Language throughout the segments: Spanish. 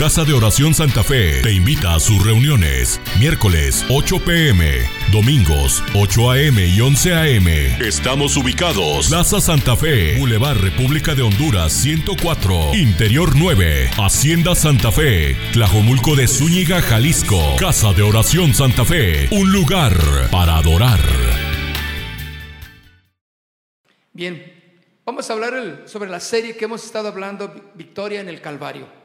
Casa de Oración Santa Fe te invita a sus reuniones. Miércoles 8 pm, domingos 8 am y 11 am. Estamos ubicados. Plaza Santa Fe, Boulevard República de Honduras 104, Interior 9, Hacienda Santa Fe, Tlajomulco de Zúñiga, Jalisco. Casa de Oración Santa Fe, un lugar para adorar. Bien, vamos a hablar sobre la serie que hemos estado hablando, Victoria en el Calvario.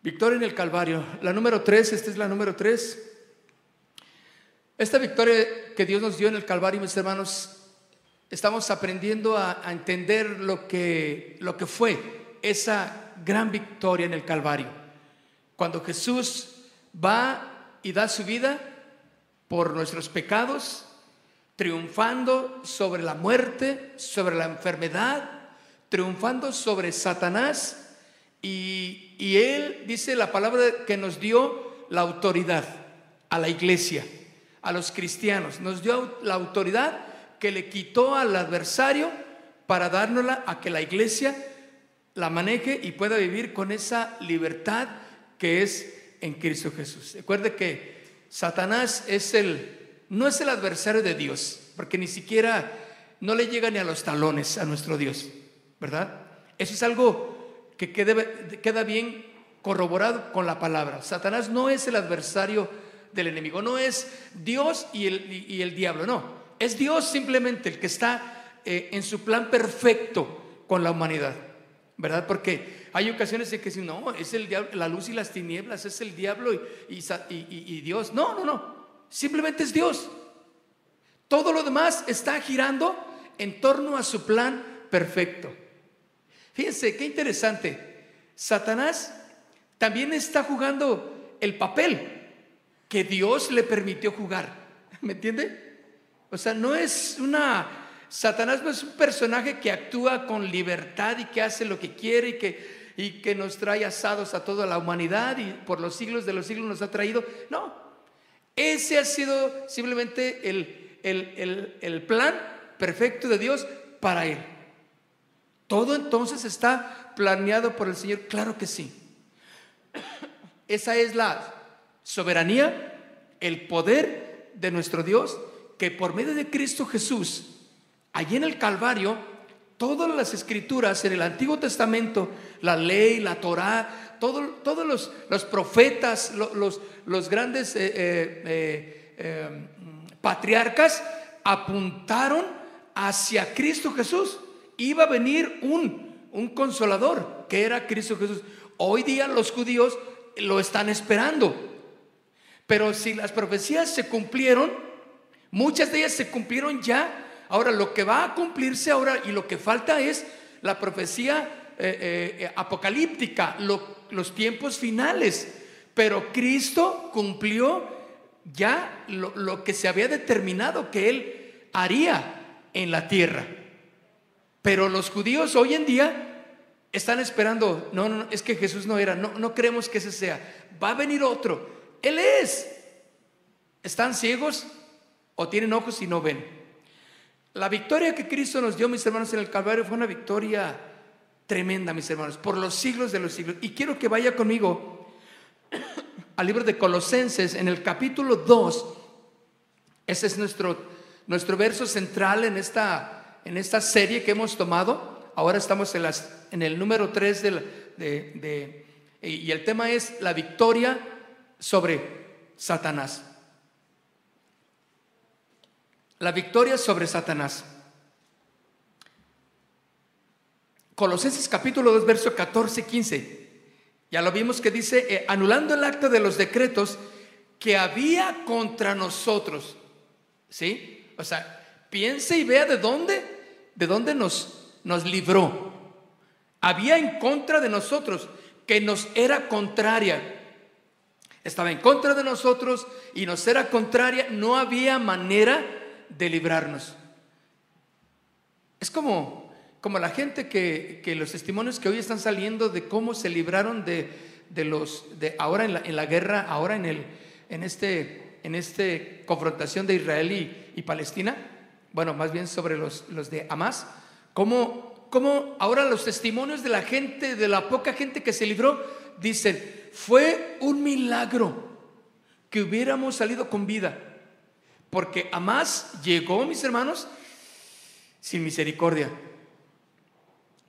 Victoria en el Calvario. La número tres, esta es la número tres. Esta victoria que Dios nos dio en el Calvario, mis hermanos, estamos aprendiendo a, entender lo que, lo que fue esa gran victoria en el Calvario. Cuando Jesús va y da su vida por nuestros pecados, triunfando sobre la muerte, sobre la enfermedad, triunfando sobre Satanás y, Él dice la palabra que nos dio la autoridad a la iglesia, a los cristianos. Nos dio la autoridad que le quitó al adversario para dárnosla a que la iglesia la maneje y pueda vivir con esa libertad que es en Cristo Jesús. Recuerde que Satanás es el, no es el adversario de Dios, porque ni siquiera no le llega ni a los talones a nuestro Dios, ¿verdad? Eso es algo que queda bien corroborado con la palabra. Satanás no es el adversario del enemigo, no es Dios y el, el diablo, no. Es Dios simplemente el que está eh, en su plan perfecto con la humanidad, ¿verdad? Porque hay ocasiones en que dicen, no, es el diablo, la luz y las tinieblas, es el diablo y, y Dios. No, no, no. Simplemente es Dios. Todo lo demás está girando en torno a su plan perfecto. Fíjense, qué interesante. Satanás también está jugando el papel que Dios le permitió jugar. ¿Me entiende? O sea, no es una... Satanás no es un personaje que actúa con libertad y que hace lo que quiere y que, y que nos trae asados a toda la humanidad y por los siglos de los siglos nos ha traído. No, ese ha sido simplemente el, el, el plan perfecto de Dios para él. ¿Todo entonces está planeado por el Señor? Claro que sí. Esa es la soberanía, el poder de nuestro Dios, que por medio de Cristo Jesús, allí en el Calvario, todas las escrituras en el Antiguo Testamento, la ley, la Torá, todos los, los, profetas, los, los grandes eh, eh, eh, patriarcas apuntaron hacia Cristo Jesús iba a venir un, un consolador, que era Cristo Jesús. Hoy día los judíos lo están esperando. Pero si las profecías se cumplieron, muchas de ellas se cumplieron ya. Ahora lo que va a cumplirse ahora y lo que falta es la profecía eh, eh, apocalíptica, los tiempos finales. Pero Cristo cumplió ya lo, lo que se había determinado que Él haría en la tierra. Pero los judíos hoy en día están esperando, no, no, es que Jesús no era, no, no creemos que ese sea. Va a venir otro. Él es. ¿Están ciegos o tienen ojos y no ven? La victoria que Cristo nos dio, mis hermanos, en el Calvario fue una victoria tremenda, mis hermanos, por los siglos de los siglos. Y quiero que vaya conmigo al libro de Colosenses, en el capítulo 2. Ese es nuestro, nuestro verso central en esta en esta serie que hemos tomado. Ahora estamos en, las, en el número 3 de, y el tema es la victoria sobre Satanás. La victoria sobre Satanás. Colosenses capítulo 2, verso 14 y 15. Ya lo vimos que dice, eh, anulando el acto de los decretos que había contra nosotros. ¿Sí? O sea, piense y vea de dónde ¿de dónde nos, nos libró? Había en contra de nosotros, que nos era contraria. Estaba en contra de nosotros y nos era contraria. No había manera de librarnos. Es como, como la gente que, que los testimonios que hoy están saliendo de cómo se libraron de, de los, de ahora en la, en la, guerra, ahora en, el, en, este, en este confrontación de Israel y, y Palestina bueno, más bien sobre los, los de Hamas, cómo cómo ahora los testimonios de la gente, de la poca gente que se libró, dicen, fue un milagro que hubiéramos salido con vida. Porque a más llegó, mis hermanos, sin misericordia.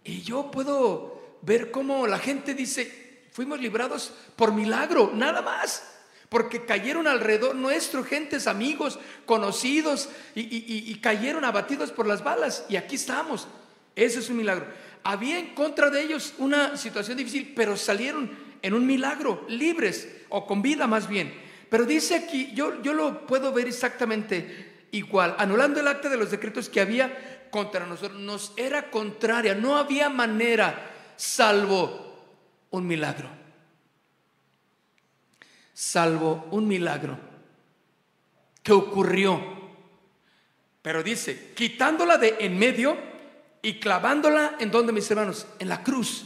Y yo puedo ver cómo la gente dice, fuimos librados por milagro, nada más. Porque cayeron alrededor nuestro, gentes, amigos, conocidos, y, cayeron abatidos por las balas. Y aquí estamos. Ese es un milagro. Había en contra de ellos una situación difícil, pero salieron en un milagro, libres, o con vida más bien. Pero dice aquí, yo, yo lo puedo ver exactamente igual, anulando el acta de los decretos que había contra nosotros, nos era contraria, no había manera salvo un milagro. Salvo un milagro que ocurrió. Pero dice, quitándola de en medio y clavándola en donde, mis hermanos, en la cruz.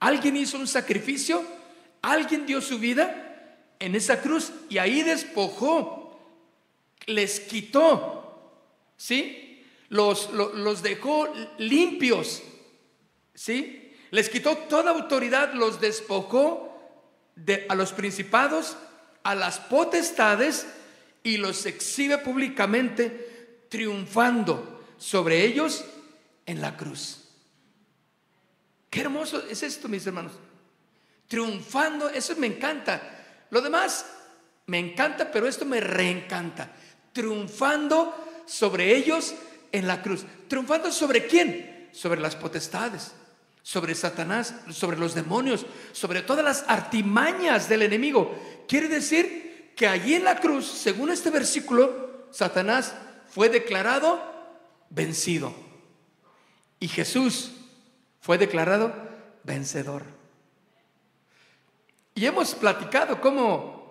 Alguien hizo un sacrificio, alguien dio su vida en esa cruz y ahí despojó, les quitó, ¿sí? Los, los, dejó limpios, ¿sí? Les quitó toda autoridad, los despojó de, a los principados, a las potestades y los exhibe públicamente triunfando sobre ellos en la cruz. Qué hermoso es esto, mis hermanos. Triunfando, eso me encanta. Lo demás me encanta, pero esto me reencanta. Triunfando sobre ellos en la cruz. ¿Triunfando sobre quién? Sobre las potestades, sobre Satanás, sobre los demonios, sobre todas las artimañas del enemigo. Quiere decir que allí en la cruz, según este versículo, Satanás fue declarado vencido. Y Jesús fue declarado vencedor. Y hemos platicado cómo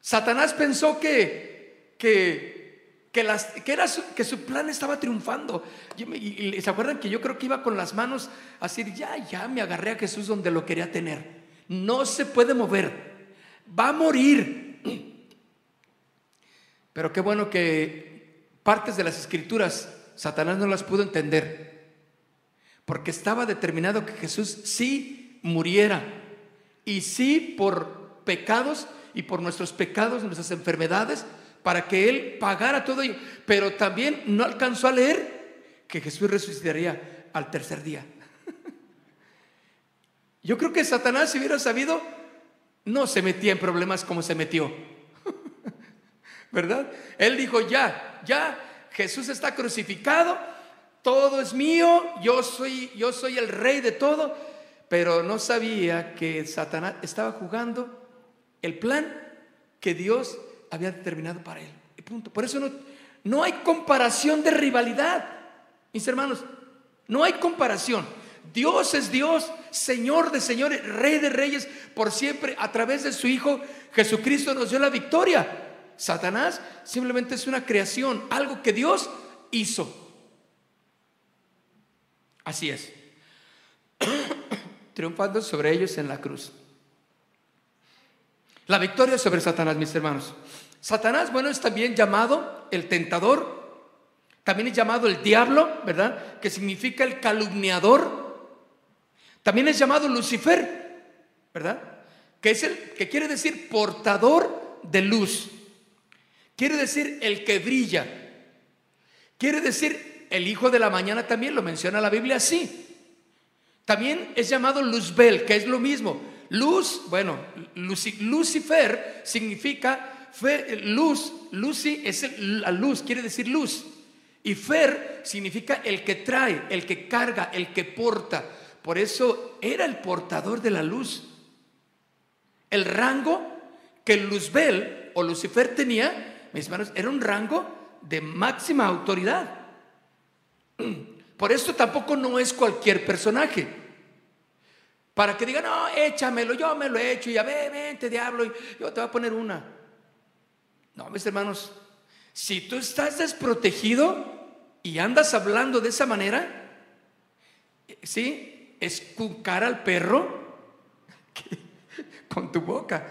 Satanás pensó que, que, que, las, que, era su, que su plan estaba triunfando. Y, se acuerdan que yo creo que iba con las manos así, ya, ya me agarré a Jesús donde lo quería tener. No se puede mover, va a morir. Pero qué bueno que partes de las escrituras Satanás no las pudo entender, porque estaba determinado que Jesús sí muriera y sí por pecados y por nuestros pecados, nuestras enfermedades, para que Él pagara todo ello. Pero también no alcanzó a leer que Jesús resucitaría al tercer día. Yo creo que Satanás, si hubiera sabido, no se metía en problemas como se metió. ¿Verdad? Él dijo, ya, ya, Jesús está crucificado, todo es mío, yo soy, yo soy el rey de todo pero no sabía que Satanás estaba jugando el plan que Dios había determinado para él. Y punto. Por eso no, no hay comparación de rivalidad, mis hermanos. No hay comparación. Dios es Dios, Señor de señores, Rey de reyes, por siempre, a través de su Hijo Jesucristo nos dio la victoria. Satanás simplemente es una creación, algo que Dios hizo. Así es triunfando sobre ellos en la cruz. La victoria sobre Satanás, mis hermanos. Satanás, bueno, es también llamado el tentador, también es llamado el diablo, ¿verdad? Que significa el calumniador. También es llamado Lucifer, ¿verdad? Que es el que quiere decir portador de luz. Quiere decir el que brilla. Quiere decir el hijo de la mañana también lo menciona la Biblia así. También es llamado Luzbel, que es lo mismo. Luz, bueno, Lucifer significa luz, Lucy es la luz, quiere decir luz. Y Fer significa el que trae, el que carga, el que porta. Por eso era el portador de la luz. El rango que Luzbel o Lucifer tenía, mis hermanos, era un rango de máxima autoridad. Por esto tampoco no es cualquier personaje. Para que digan, no, échamelo, yo me lo he hecho, y ya ve, vente, diablo, yo te voy a poner una. No, mis hermanos, si tú estás desprotegido y andas hablando de esa manera, ¿sí? Escucar al perro con tu boca.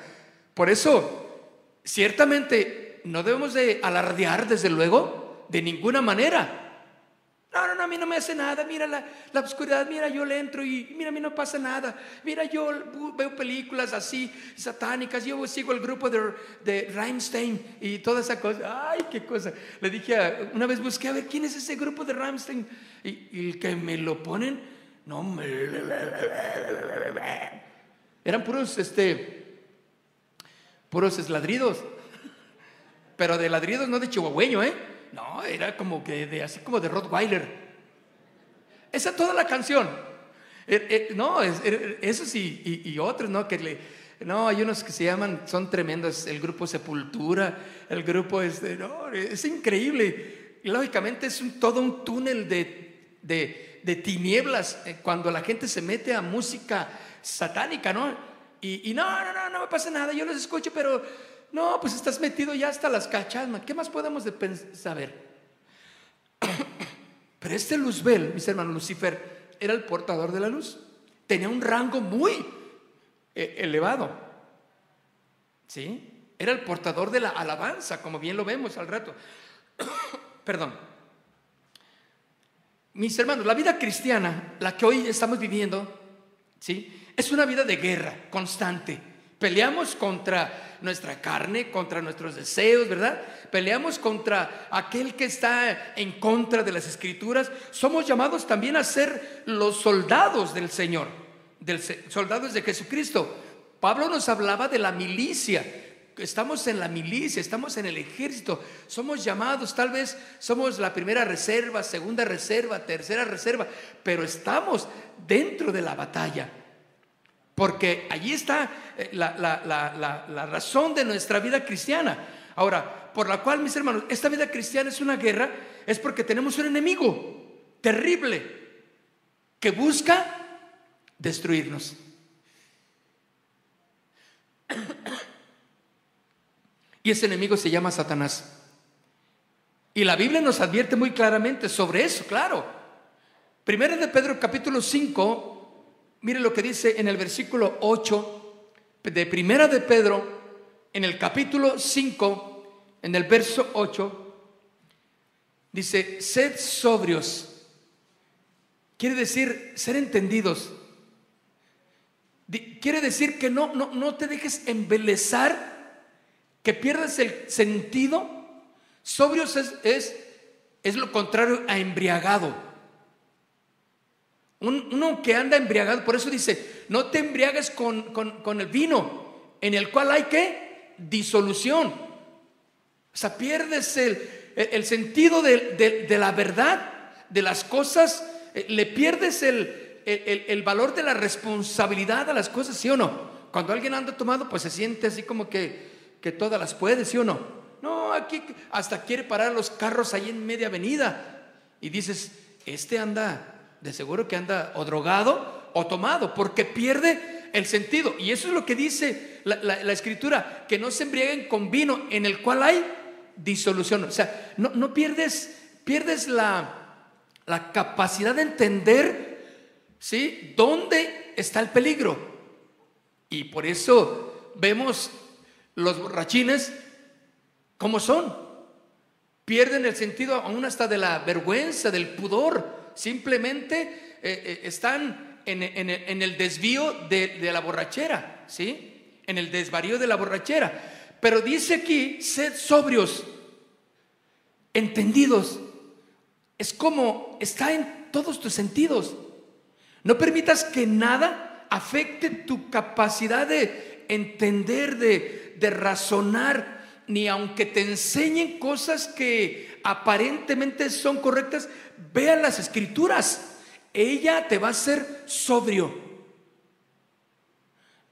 Por eso, ciertamente, no debemos de alardear, desde luego, de ninguna manera. No, no, no, a mí no me hace nada. Mira la, oscuridad, mira, yo le entro y mira, a mí no pasa nada. Mira, yo veo películas así satánicas. Yo sigo el grupo de, de Rammstein y toda esa cosa. Ay, qué cosa. Le dije, una vez busqué a ver quién es ese grupo de Rammstein. Y, el que me lo ponen, no me. Eran puros, este, puros ladridos. Pero de ladridos, no de chihuahueño, ¿eh? No, era como que de, así como de Rottweiler. Esa toda la canción. Er, er, no, es, er, eso sí, y, otros, ¿no? Que le, no, hay unos que se llaman, son tremendos, el grupo Sepultura, el grupo este, no, es increíble. Lógicamente es todo un túnel de, de, de, tinieblas eh, cuando la gente se mete a música satánica, ¿no? Y, y no, no, no, no me pasa nada, yo los escucho, pero no, pues estás metido ya hasta las cachasmas. ¿Qué más podemos saber? Pero este Luzbel, mis hermanos, Lucifer, era el portador de la luz. Tenía un rango muy eh, elevado. ¿Sí? Era el portador de la alabanza, como bien lo vemos al rato. Perdón. Mis hermanos, la vida cristiana, la que hoy estamos viviendo, ¿sí? Es una vida de guerra constante Peleamos contra nuestra carne, contra nuestros deseos, ¿verdad? Peleamos contra aquel que está en contra de las escrituras. Somos llamados también a ser los soldados del Señor, soldados de Jesucristo. Pablo nos hablaba de la milicia. Estamos en la milicia, estamos en el ejército, somos llamados, tal vez somos la primera reserva, segunda reserva, tercera reserva, pero estamos dentro de la batalla. Porque allí está eh, la, razón de nuestra vida cristiana. Ahora, por la cual, mis hermanos, esta vida cristiana es una guerra, es porque tenemos un enemigo terrible que busca destruirnos. Y ese enemigo se llama Satanás. Y la Biblia nos advierte muy claramente sobre eso, claro. Primero de Pedro capítulo 5, Mire lo que dice en el versículo 8 de Primera de Pedro, en el capítulo 5, en el verso 8, dice, sed sobrios. Quiere decir ser entendidos. Quiere decir que no, no, no te dejes embelezar, que pierdas el sentido. Sobrios es, es, es lo contrario a embriagado. Uno que anda embriagado, por eso dice, no te embriagues con, el vino, en el cual hay que disolución. O sea, pierdes el, sentido de, la verdad, de las cosas, eh, le pierdes el, valor de la responsabilidad a las cosas, ¿sí o no? Cuando alguien anda tomado, pues se siente así como que, que todas las puede, ¿sí o no? No, aquí hasta quiere parar los carros ahí en media avenida. Y dices, este anda de seguro que anda o drogado o tomado, porque pierde el sentido. Y eso es lo que dice la, escritura, que no se embriaguen con vino en el cual hay disolución. O sea, no, no pierdes, pierdes la, la capacidad de entender, ¿sí? ¿Dónde está el peligro? Y por eso vemos los borrachines como son. Pierden el sentido aún hasta de la vergüenza, del pudor simplemente eh, eh, están en, el desvío de, la borrachera, ¿sí? En el desvarío de la borrachera. Pero dice aquí, sed sobrios, entendidos. Es como está en todos tus sentidos. No permitas que nada afecte tu capacidad de entender, de, de razonar, ni aunque te enseñen cosas que aparentemente son correctas, Vean las escrituras. Ella te va a hacer sobrio.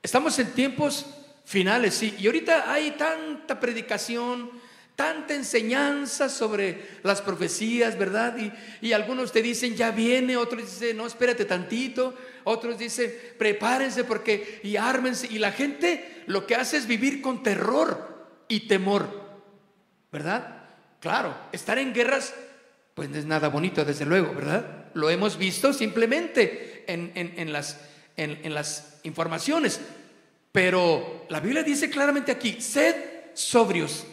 Estamos en tiempos finales, sí. Y ahorita hay tanta predicación, tanta enseñanza sobre las profecías, ¿verdad? Y, algunos te dicen, ya viene, otros dicen, no, espérate tantito, otros dicen, prepárense porque, y ármense. Y la gente lo que hace es vivir con terror y temor, ¿verdad? Claro, estar en guerras pues no es nada bonito, desde luego, ¿verdad? Lo hemos visto simplemente en, las, en, las informaciones. Pero la Biblia dice claramente aquí, sed sobrios.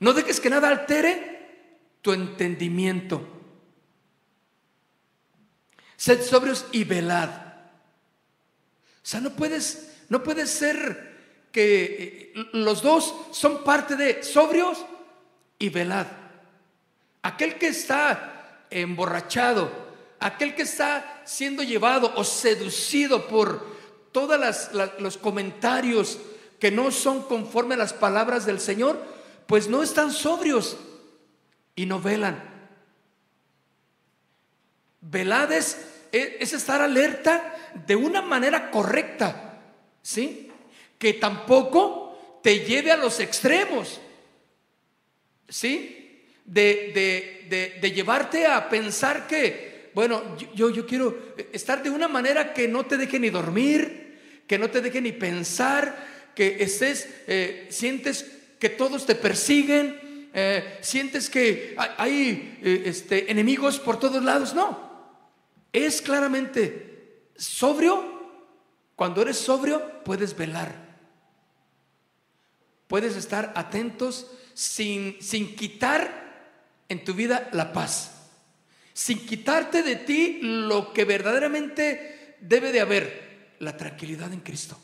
No dejes que nada altere tu entendimiento. Sed sobrios y velad. O sea, no puedes, no puedes ser que eh, los dos son parte de sobrios y velad. Aquel que está emborrachado, aquel que está siendo llevado o seducido por todos los comentarios que no son conforme a las palabras del Señor, pues no están sobrios y no velan. Velades es estar alerta de una manera correcta, ¿sí? Que tampoco te lleve a los extremos, ¿sí? De, de, llevarte a pensar que, bueno, yo, yo quiero estar de una manera que no te deje ni dormir, que no te deje ni pensar, que estés, eh, sientes que todos te persiguen, eh, sientes que hay, eh, este, enemigos por todos lados. No, es claramente sobrio. Cuando eres sobrio, puedes velar. Puedes estar atentos sin, sin quitar en tu vida la paz. Sin quitarte de ti lo que verdaderamente debe de haber, la tranquilidad en Cristo.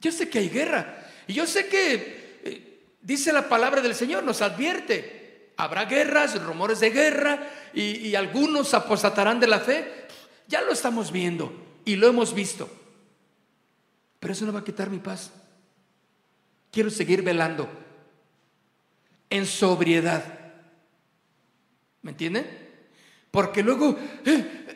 Yo sé que hay guerra. Y yo sé que eh, dice la palabra del Señor, nos advierte. Habrá guerras, rumores de guerra y, y algunos apostatarán de la fe. Ya lo estamos viendo y lo hemos visto. Pero eso no va a quitar mi paz. Quiero seguir velando en sobriedad. ¿Me entienden? Porque luego, eh,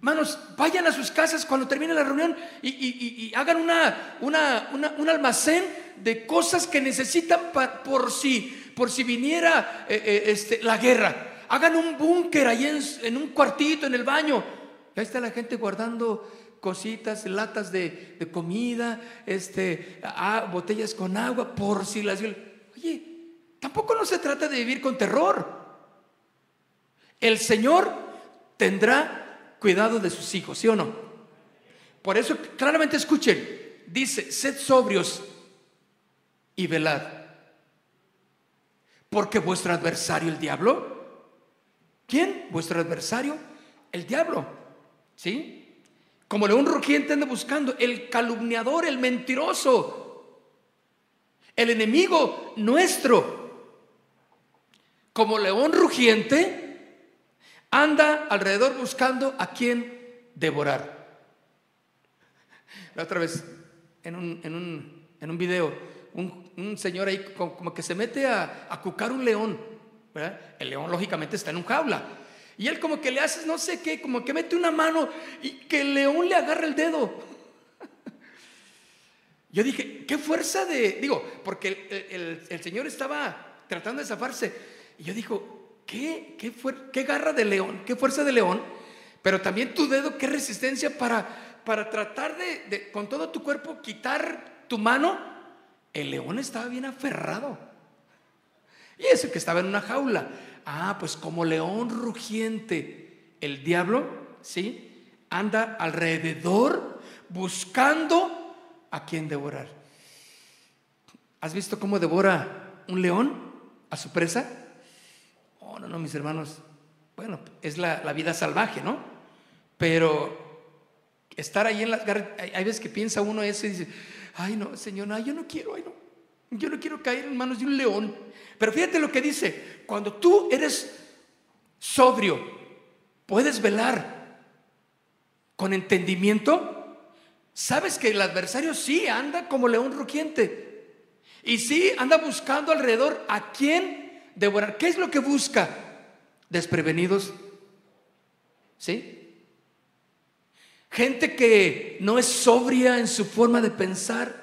Manos, vayan a sus casas cuando termine la reunión y, hagan una, un almacén de cosas que necesitan por, si, por si viniera eh, eh, este, la guerra. Hagan un búnker ahí en, un cuartito, en el baño. ahí está la gente guardando cositas, latas de, comida, este, botellas con agua, por si las... Oye, tampoco no se trata de vivir con terror. El Señor tendrá cuidado de sus hijos, ¿sí o no? Por eso claramente escuchen, dice, sed sobrios y velad. Porque vuestro adversario, el diablo, ¿quién? Vuestro adversario, el diablo, ¿sí? Como león rugiente anda buscando, el calumniador, el mentiroso, el enemigo nuestro. Como león rugiente, anda alrededor buscando a quién devorar. La otra vez, en un, en un, en un video, un, señor ahí como, que se mete a, a cucar un león. El león lógicamente está en un jaula. Y él como que le hace no sé qué, como que mete una mano y que el león le agarra el dedo. Yo dije, qué fuerza de, digo, porque el, señor estaba tratando de zafarse. Y yo digo, qué, qué, qué garra de león, qué fuerza de león, pero también tu dedo, qué resistencia para, para tratar de, con todo tu cuerpo, quitar tu mano. El león estaba bien aferrado. Y ese que estaba en una jaula. Ah, pues como león rugiente, el diablo, ¿sí? Anda alrededor buscando a quien devorar. ¿Has visto cómo devora un león a su presa? no, no, mis hermanos, bueno, es la, vida salvaje, ¿no? Pero estar ahí en las garras, hay, veces que piensa uno eso y dice, ay no, Señor, no, yo no quiero, ay no, yo no quiero caer en manos de un león. Pero fíjate lo que dice, cuando tú eres sobrio, puedes velar con entendimiento, sabes que el adversario sí anda como león rugiente. Y sí anda buscando alrededor a quién devorar. ¿Qué es lo que busca? Desprevenidos. ¿Sí? Gente que no es sobria en su forma de pensar.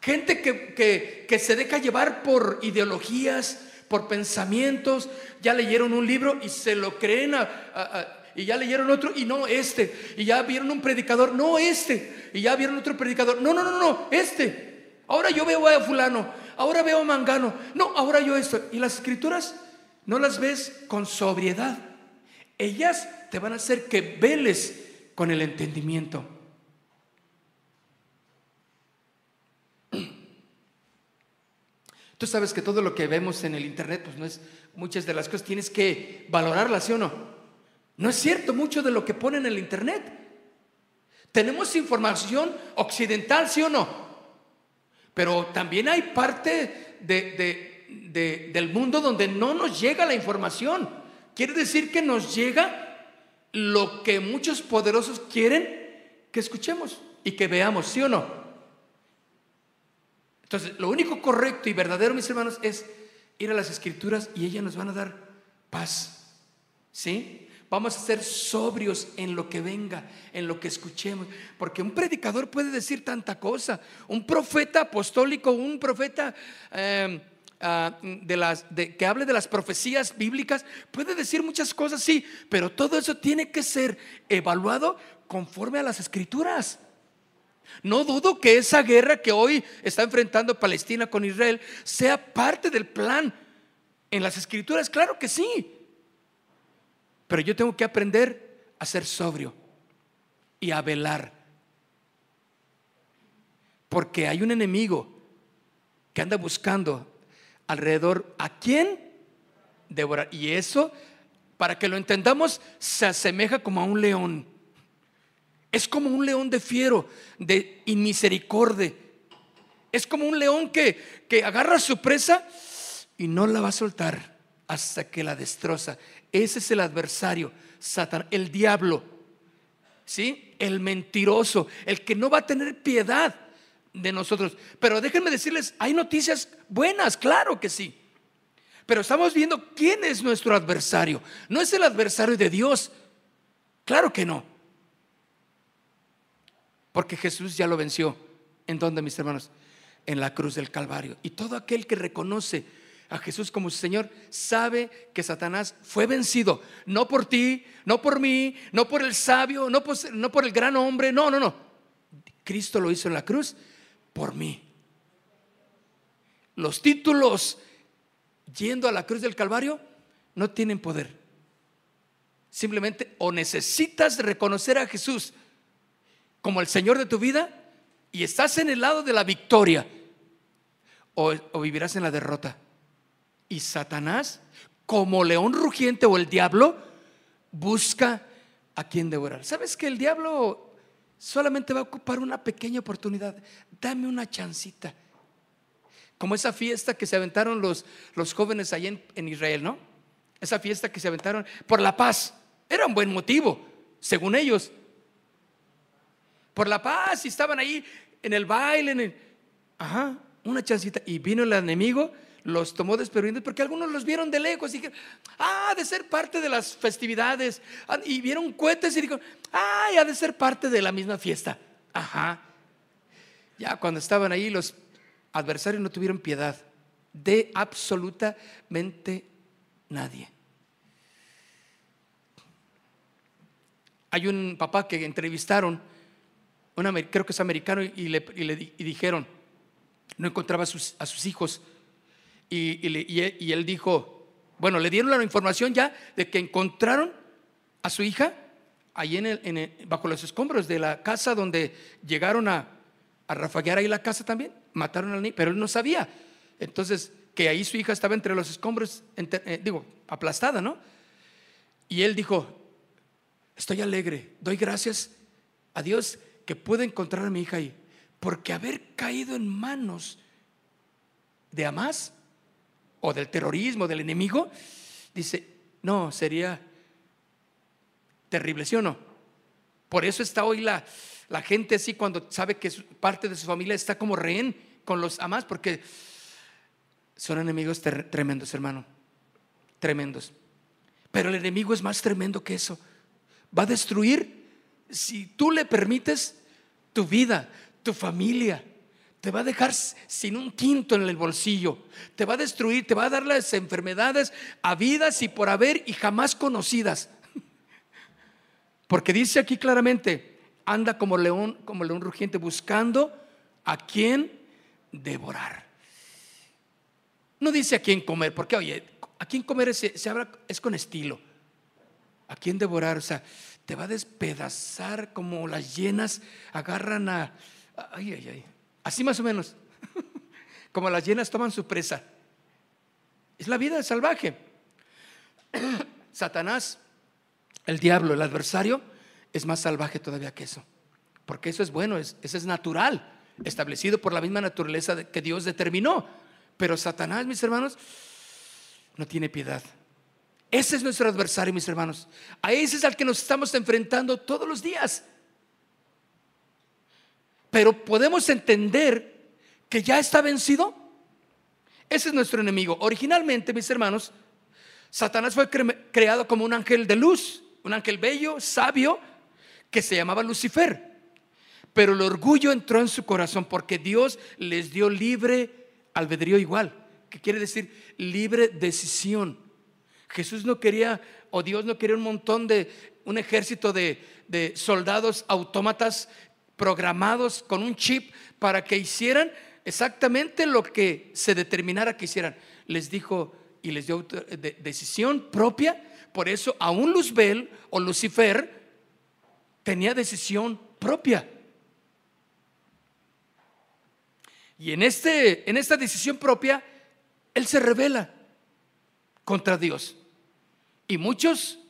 Gente que, que, se deja llevar por ideologías, por pensamientos. Ya leyeron un libro y se lo creen y ya leyeron otro y no este. Y ya vieron un predicador, no este. Y ya vieron otro predicador, no, no, no, no, este. Ahora yo veo a fulano ahora veo mangano, no, ahora yo esto. Y las escrituras no las ves con sobriedad. Ellas te van a hacer que veles con el entendimiento. Tú sabes que todo lo que vemos en el Internet, pues no es, muchas de las cosas tienes que valorarlas, ¿sí o no? No es cierto mucho de lo que ponen en el Internet. Tenemos información occidental, ¿sí o no? Pero también hay parte del mundo donde no nos llega la información. Quiere decir que nos llega lo que muchos poderosos quieren que escuchemos y que veamos, ¿sí o no? Entonces, lo único correcto y verdadero, mis hermanos, es ir a las escrituras y ellas nos van a dar paz. ¿Sí? Vamos a ser sobrios en lo que venga, en lo que escuchemos. Porque un predicador puede decir tanta cosa. Un profeta apostólico, un profeta em, ah, de las, que hable de las profecías bíblicas, puede decir muchas cosas, sí. Pero todo eso tiene que ser evaluado conforme a las escrituras. No dudo que esa guerra que hoy está enfrentando Palestina con Israel sea parte del plan en las escrituras, claro que sí. Pero yo tengo que aprender a ser sobrio y a velar. Porque hay un enemigo que anda buscando alrededor a quién devorar. Y eso, para que lo entendamos, se asemeja como a un león. Es como un león de fiero, de inmisericordia. Es como un león que, que agarra a su presa y no la va a soltar hasta que la destroza. Ese es el adversario, Satan, el diablo. ¿Sí? El mentiroso, el que no va a tener piedad de nosotros. Pero déjenme decirles, hay noticias buenas, claro que sí. Pero estamos viendo quién es nuestro adversario. No es el adversario de Dios. Claro que no. Porque Jesús ya lo venció. ¿En dónde, mis hermanos? En la cruz del Calvario. Y todo aquel que reconoce a Jesús como su Señor sabe que Satanás fue vencido. No por ti, no por mí, no por el sabio, no por, no por el gran hombre. No, no, no. Cristo lo hizo en la cruz por mí. Los títulos yendo a la cruz del Calvario no tienen poder. Simplemente o necesitas reconocer a Jesús como el Señor de tu vida y estás en el lado de la victoria o, vivirás en la derrota. Y Satanás, como león rugiente o el diablo, busca a quien devorar. ¿Sabes que el diablo solamente va a ocupar una pequeña oportunidad? Dame una chancita. Como esa fiesta que se aventaron los, los jóvenes allá en, en Israel, ¿no? Esa fiesta que se aventaron por la paz. Era un buen motivo, según ellos por la paz y estaban ahí en el baile, en el, ajá, una chancita. Y vino el enemigo, los tomó desprevenidos porque algunos los vieron de lejos y dijeron, ah, de ser parte de las festividades. Y vieron cohetes y dijeron, ah, ha de ser parte de la misma fiesta. Ajá. Ya cuando estaban ahí, los adversarios no tuvieron piedad de absolutamente nadie. Hay un papá que entrevistaron creo que es americano, y le, dijeron, no encontraba a sus, hijos. Y, él dijo, bueno, le dieron la información ya de que encontraron a su hija ahí en bajo los escombros de la casa donde llegaron a, a rafaguear ahí la casa también. Mataron al niño, pero él no sabía. Entonces, que ahí su hija estaba entre los escombros, eh, digo, aplastada, ¿no? Y él dijo, estoy alegre, doy gracias a Dios que pude encontrar a mi hija ahí, porque haber caído en manos de Hamas o del terrorismo, del enemigo, dice, no, sería terrible, ¿sí o no? Por eso está hoy la, la gente así cuando sabe que parte de su familia está como rehén con los Hamas, porque son enemigos tremendos, hermano, tremendos. Pero el enemigo es más tremendo que eso. Va a destruir si tú le permites tu vida, tu familia. Te va a dejar sin un quinto en el bolsillo. Te va a destruir, te va a dar las enfermedades habidas y por haber y jamás conocidas. Porque dice aquí claramente, anda como león, como león rugiente buscando a quién devorar. No dice a quién comer, porque oye, a quién comer se, habla, es con estilo. A quién devorar, o sea, te va a despedazar como las llenas agarran a... Ay, ay, ay. Así más o menos. como las llenas toman su presa. Es la vida salvaje. Satanás, el diablo, el adversario, es más salvaje todavía que eso. Porque eso es bueno, eso es natural, establecido por la misma naturaleza que Dios determinó. Pero Satanás, mis hermanos, no tiene piedad. Ese es nuestro adversario, mis hermanos. A ese es al que nos estamos enfrentando todos los días. Pero podemos entender que ya está vencido. Ese es nuestro enemigo. Originalmente, mis hermanos, Satanás fue creado como un ángel de luz, un ángel bello, sabio, que se llamaba Lucifer. Pero el orgullo entró en su corazón porque Dios les dio libre albedrío igual, que quiere decir libre decisión. Jesús no quería, o Dios no quería un montón de, un ejército de, de soldados autómatas programados con un chip para que hicieran exactamente lo que se determinara que hicieran. Les dijo y les dio decisión propia. Por eso aún Luzbel o Lucifer tenía decisión propia. Y en, este, en esta decisión propia, él se revela contra Dios. Y muchos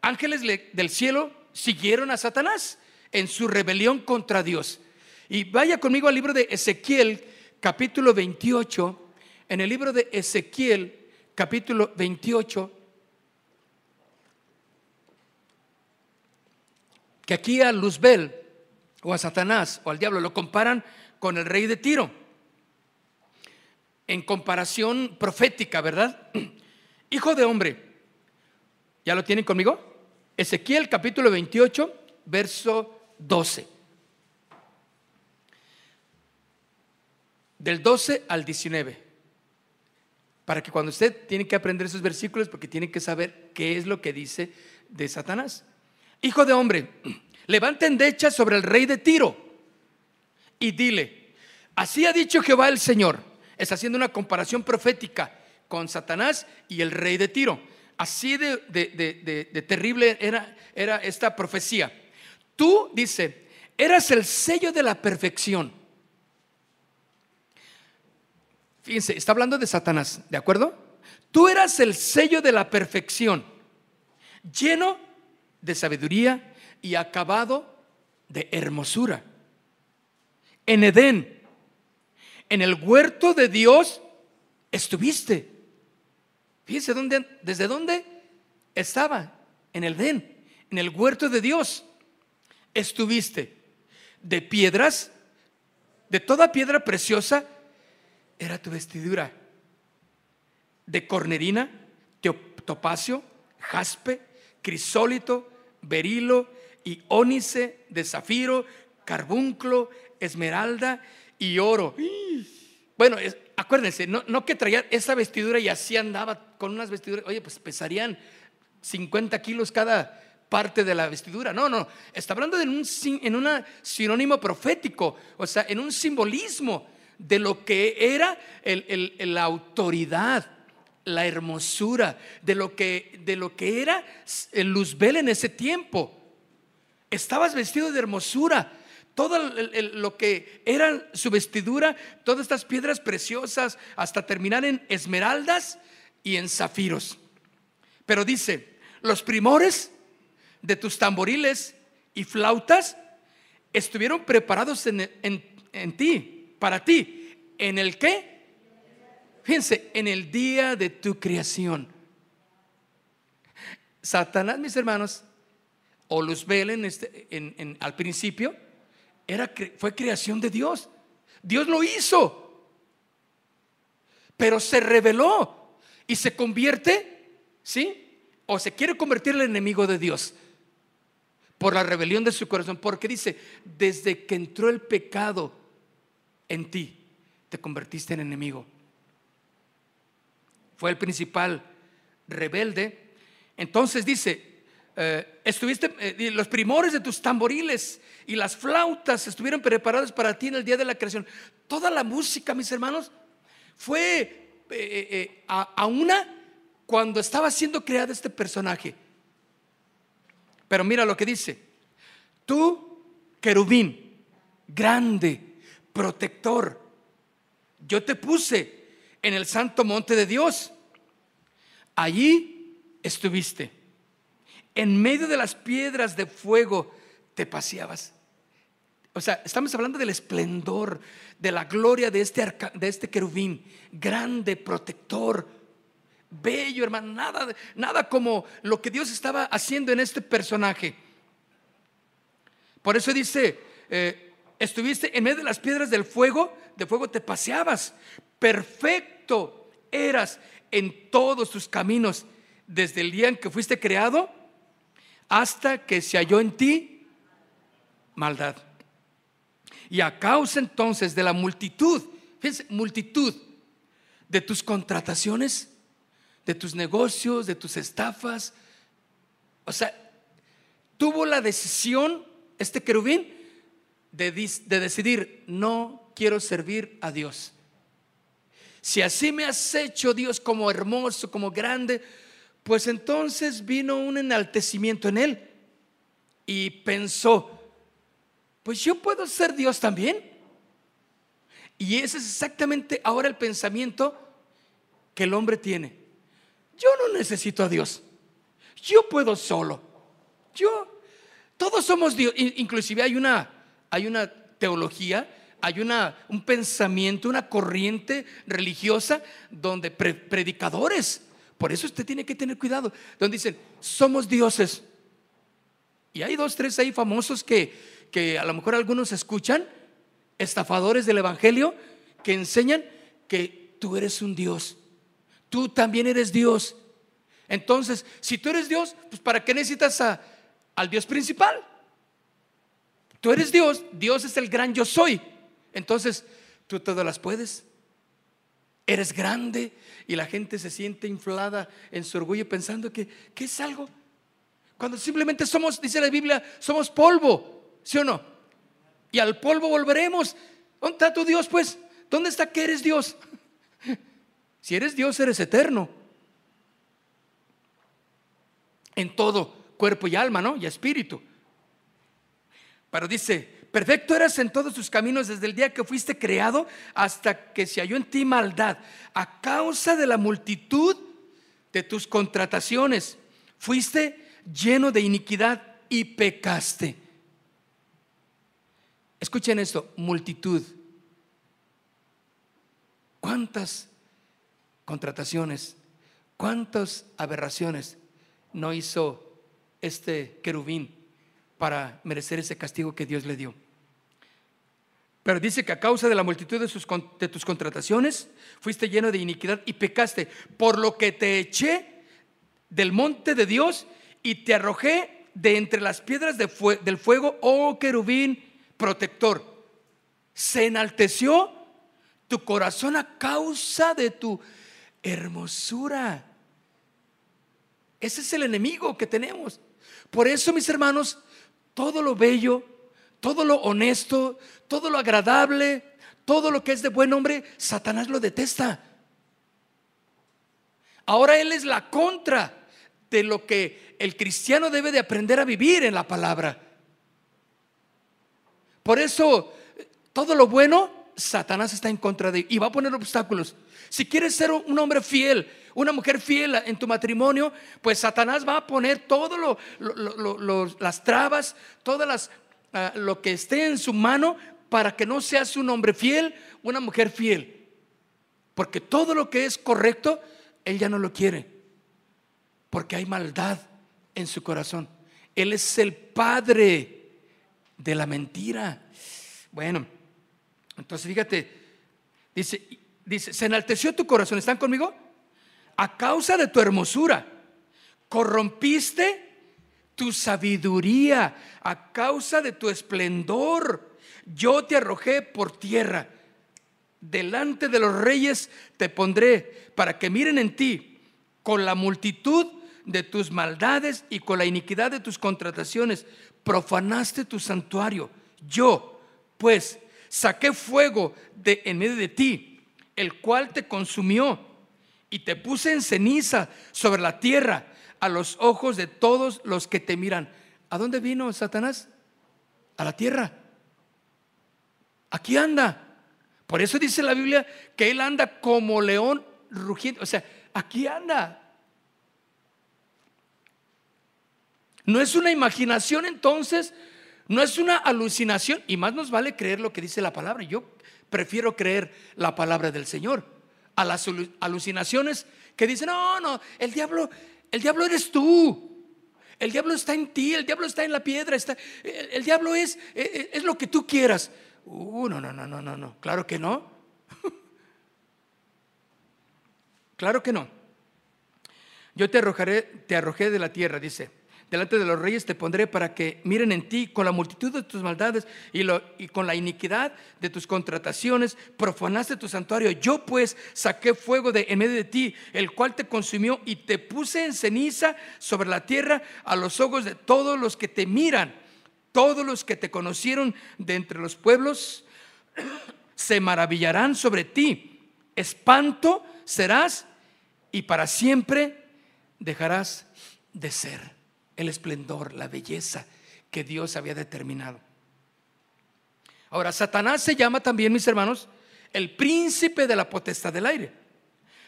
ángeles del cielo siguieron a Satanás en su rebelión contra Dios. Y vaya conmigo al libro de Ezequiel, capítulo 28. En el libro de Ezequiel, capítulo 28, que aquí a Luzbel o a Satanás o al diablo lo comparan con el rey de Tiro. En comparación profética, ¿verdad? Hijo de hombre, ¿ya lo tienen conmigo? Ezequiel capítulo 28, verso 12. Del 12 al 19. Para que cuando usted tiene que aprender esos versículos, porque tiene que saber qué es lo que dice de Satanás. Hijo de hombre, levanta endecha sobre el rey de Tiro y dile, así ha dicho Jehová el Señor. Está haciendo una comparación profética con Satanás y el rey de Tiro. Así de, terrible era, era esta profecía. Tú, dice, eras el sello de la perfección. Fíjense, está hablando de Satanás, ¿de acuerdo? Tú eras el sello de la perfección, lleno de sabiduría y acabado de hermosura. En Edén, en el huerto de Dios, estuviste. Fíjense dónde, desde dónde estaba, en el Edén, en el huerto de Dios estuviste de piedras, de toda piedra preciosa, era tu vestidura. De cornerina, topacio, jaspe, crisólito, berilo y ónice de zafiro, carbunclo, esmeralda y oro. Bueno, acuérdense, no, no, que traía esa vestidura y así andaba con unas vestiduras, oye, pues pesarían 50 kilos cada, parte de la vestidura. No, no, está hablando en un en sinónimo profético, o sea, en un simbolismo de lo que era la autoridad, la hermosura, de lo que, de lo que era el Luzbel en ese tiempo. Estabas vestido de hermosura. Todo lo que era su vestidura, todas estas piedras preciosas, hasta terminar en esmeraldas y en zafiros. Pero dice, los primores de tus tamboriles y flautas estuvieron preparados en, ti, para ti. ¿En el qué? Fíjense, en el día de tu creación. Satanás, mis hermanos, o Luzbel en este, en, al principio, era, fue creación de Dios. Dios lo hizo, pero se reveló y se convierte, ¿sí? O se quiere convertir en el enemigo de Dios por la rebelión de su corazón, porque dice, desde que entró el pecado en ti, te convertiste en enemigo. Fue el principal rebelde. Entonces dice, eh, estuviste, eh, los primores de tus tamboriles y las flautas estuvieron preparados para ti en el día de la creación. Toda la música, mis hermanos, fue eh, a una cuando estaba siendo creado este personaje. Pero mira lo que dice. Tú, querubín, grande, protector. yo te puse en el santo monte de Dios. Allí estuviste. En medio de las piedras de fuego te paseabas. O sea, estamos hablando del esplendor, de la gloria de este, de este querubín, grande, protector, bello, hermano. Nada, nada como lo que Dios estaba haciendo en este personaje. Por eso dice, eh, estuviste en medio de las piedras del fuego, de fuego te paseabas. Perfecto eras en todos tus caminos, desde el día en que fuiste creado hasta que se halló en ti maldad. Y a causa entonces de la multitud, fíjense, multitud de tus contrataciones, de tus negocios, de tus estafas, o sea, tuvo la decisión, este querubín, de, de decidir, no quiero servir a Dios. Si así me has hecho Dios como hermoso, como grande, pues entonces vino un enaltecimiento en él y pensó, pues yo puedo ser Dios también. Y ese es exactamente ahora el pensamiento que el hombre tiene. Yo no necesito a Dios. Yo puedo solo. Yo, todos somos Dios. Inclusive hay una, hay una teología, hay una, un pensamiento, una corriente religiosa donde predicadores, por eso usted tiene que tener cuidado, donde dicen, somos dioses. Y hay dos, tres ahí famosos que, que a lo mejor algunos escuchan, estafadores del Evangelio, que enseñan que tú eres un Dios. Tú también eres Dios. Entonces, si tú eres Dios, pues ¿para qué necesitas al Dios principal? Tú eres Dios, Dios es el gran yo soy. Entonces, tú todas las puedes. Eres grande y la gente se siente inflada en su orgullo pensando que, que es algo. Cuando simplemente somos, dice la Biblia, somos polvo. ¿Sí o no? Y al polvo volveremos. ¿Dónde está tu Dios, pues? ¿Dónde está que eres Dios? Si eres Dios, eres eterno. En todo, cuerpo y alma, ¿no? Y espíritu. Pero dice, perfecto eras en todos tus caminos desde el día que fuiste creado hasta que se halló en ti maldad. A causa de la multitud de tus contrataciones, fuiste lleno de iniquidad y pecaste. Escuchen esto, multitud. ¿Cuántas contrataciones, cuántas aberraciones no hizo este querubín para merecer ese castigo que Dios le dio? Pero dice que a causa de la multitud de, tus contrataciones fuiste lleno de iniquidad y pecaste, por lo que te eché del monte de Dios y te arrojé de entre las piedras del fuego, oh querubín protector. Se enalteció tu corazón a causa de tu hermosura. Ese es el enemigo que tenemos. Por eso, mis hermanos, todo lo bello, todo lo honesto, todo lo agradable, todo lo que es de buen hombre, Satanás lo detesta. Ahora Él es la contra de lo que el cristiano debe de aprender a vivir en la palabra. Por eso, todo lo bueno, Satanás está en contra de y va a poner obstáculos. Si quieres ser un hombre fiel, una mujer fiel en tu matrimonio, pues Satanás va a poner todo lo, las trabas, todas las lo que esté en su mano para que no seas un hombre fiel, una mujer fiel. Porque todo lo que es correcto, él ya no lo quiere. Porque hay maldad en su corazón. Él es el padre de la mentira. Bueno, entonces fíjate, dice, dice, se enalteció tu corazón, ¿están conmigo? A causa de tu hermosura, corrompiste tu sabiduría, a causa de tu esplendor, yo te arrojé por tierra. Delante de los reyes te pondré para que miren en ti con la multitud de tus maldades y con la iniquidad de tus contrataciones profanaste tu santuario. Yo, pues, saqué fuego de en medio de ti, el cual te consumió, y te puse en ceniza sobre la tierra a los ojos de todos los que te miran. ¿A dónde vino Satanás? A la tierra. Aquí anda. Por eso dice la Biblia que él anda como león rugiendo. O sea, aquí anda. No es una imaginación entonces, no es una alucinación. Y más nos vale creer lo que dice la palabra. Yo prefiero creer la palabra del Señor a las alucinaciones que dicen, no, no, el diablo, el diablo eres tú. El diablo está en ti, el diablo está en la piedra, está, el, diablo es, es, es, lo que tú quieras. Uh, no, no, no, no, no, no, claro que no. claro que no. Yo te arrojaré, te arrojé de la tierra, dice delante de los reyes te pondré para que miren en ti con la multitud de tus maldades y, y, con la iniquidad de tus contrataciones, profanaste tu santuario. Yo pues saqué fuego de en medio de ti, el cual te consumió y te puse en ceniza sobre la tierra a los ojos de todos los que te miran, todos los que te conocieron de entre los pueblos, se maravillarán sobre ti. Espanto serás y para siempre dejarás de ser el esplendor, la belleza que Dios había determinado. Ahora, Satanás se llama también, mis hermanos, el príncipe de la potestad del aire.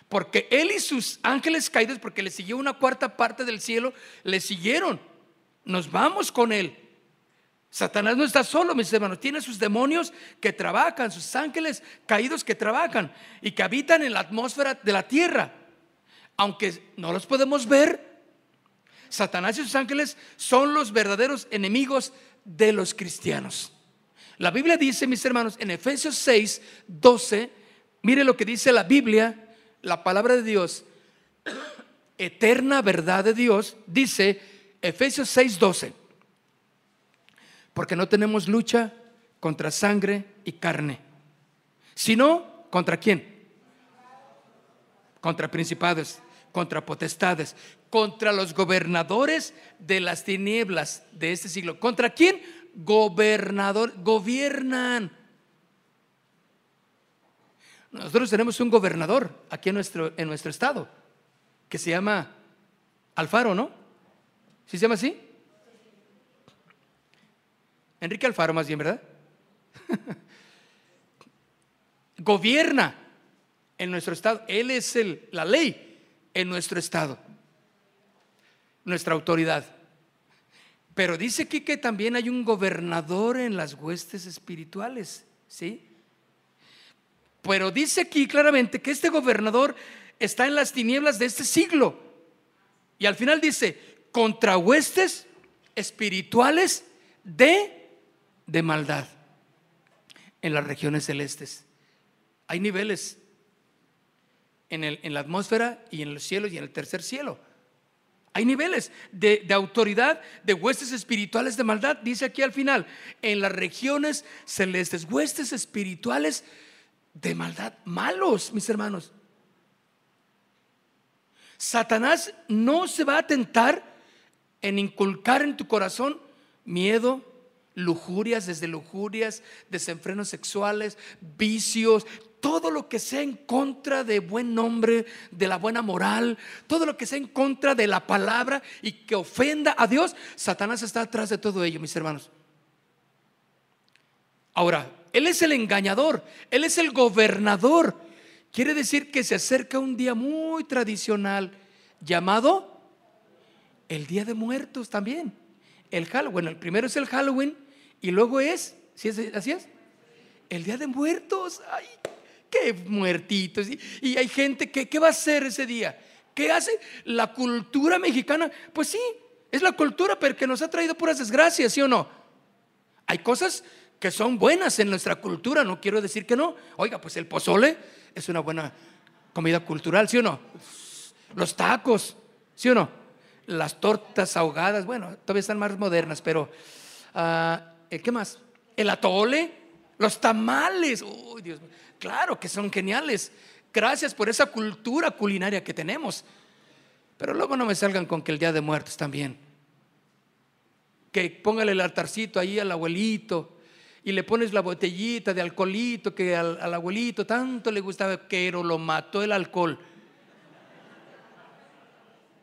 Porque él y sus ángeles caídos, porque le siguió una cuarta parte del cielo, le siguieron. Nos vamos con él. Satanás no está solo, mis hermanos, tiene sus demonios que trabajan, sus ángeles caídos que trabajan y que habitan en la atmósfera de la tierra. Aunque no los podemos ver, Satanás y sus ángeles son los verdaderos enemigos de los cristianos. La Biblia dice, mis hermanos, en Efesios 6, 12, mire lo que dice la Biblia, la palabra de Dios, eterna verdad de Dios, dice Efesios 6, 12, porque no tenemos lucha contra sangre y carne, sino contra quién? Contra principados, contra potestades, contra los gobernadores de las tinieblas de este siglo. ¿Contra quién? Gobernador, gobiernan. Nosotros tenemos un gobernador aquí en nuestro, en nuestro estado que se llama Alfaro, ¿no? ¿Sí se llama así? Enrique Alfaro más bien, ¿verdad? Gobierna en nuestro estado. Él es el, la ley en nuestro estado nuestra autoridad. Pero dice aquí que también hay un gobernador en las huestes espirituales, ¿sí? Pero dice aquí claramente que este gobernador está en las tinieblas de este siglo. Y al final dice, contra huestes espirituales de, de maldad en las regiones celestes. Hay niveles en, el, en la atmósfera y en los cielos y en el tercer cielo. Hay niveles de, autoridad, de huestes espirituales de maldad. Dice aquí al final, en las regiones celestes, huestes espirituales de maldad, malos, mis hermanos. Satanás no se va a tentar en inculcar en tu corazón miedo, lujurias, desde lujurias, desenfrenos sexuales, vicios, todo lo que sea en contra de buen nombre, de la buena moral, todo lo que sea en contra de la palabra y que ofenda a Dios, Satanás está atrás de todo ello, mis hermanos. Ahora, Él es el engañador, Él es el gobernador. Quiere decir que se acerca un día muy tradicional llamado el Día de Muertos también. El Halloween, el primero es el Halloween y luego es, ¿sí es así es? El Día de Muertos. Ay, qué muertitos. Y, hay gente que, ¿qué va a hacer ese día? ¿Qué hace la cultura mexicana? Pues sí, es la cultura, pero que nos ha traído puras desgracias, ¿sí o no? Hay cosas que son buenas en nuestra cultura, no quiero decir que no. Oiga, pues el pozole es una buena comida cultural, ¿sí o no? Los tacos, ¿sí o no? Las tortas ahogadas, bueno, todavía están más modernas, pero ah, ¿qué más? El atole, los tamales, uy, Dios mío. Claro que son geniales. Gracias por esa cultura culinaria que tenemos. Pero luego no me salgan con que el Día de Muertos también. Que póngale el altarcito ahí al abuelito y le pones la botellita de alcoholito que al, abuelito tanto le gustaba, pero lo mató el alcohol.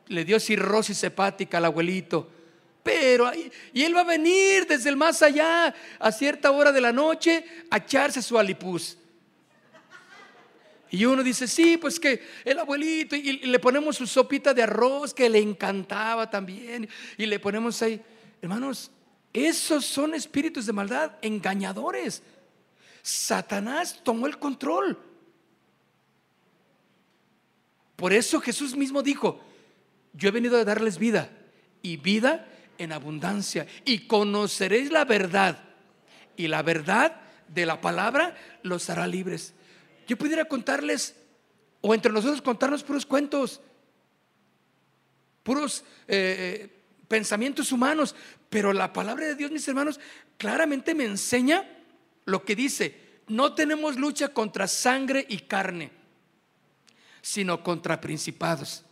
Le dio cirrosis hepática al abuelito. Pero, y él va a venir desde el más allá a cierta hora de la noche a echarse su alipuz. Y uno dice, sí, pues que el abuelito, y, le ponemos su sopita de arroz que le encantaba también, y le ponemos ahí, hermanos, esos son espíritus de maldad, engañadores. Satanás tomó el control. Por eso Jesús mismo dijo, yo he venido a darles vida y vida en abundancia y conoceréis la verdad y la verdad de la palabra los hará libres. Yo pudiera contarles o entre nosotros contarnos puros cuentos, puros eh, eh, pensamientos humanos, pero la palabra de Dios, mis hermanos, claramente me enseña lo que dice, no tenemos lucha contra sangre y carne sino contra principados,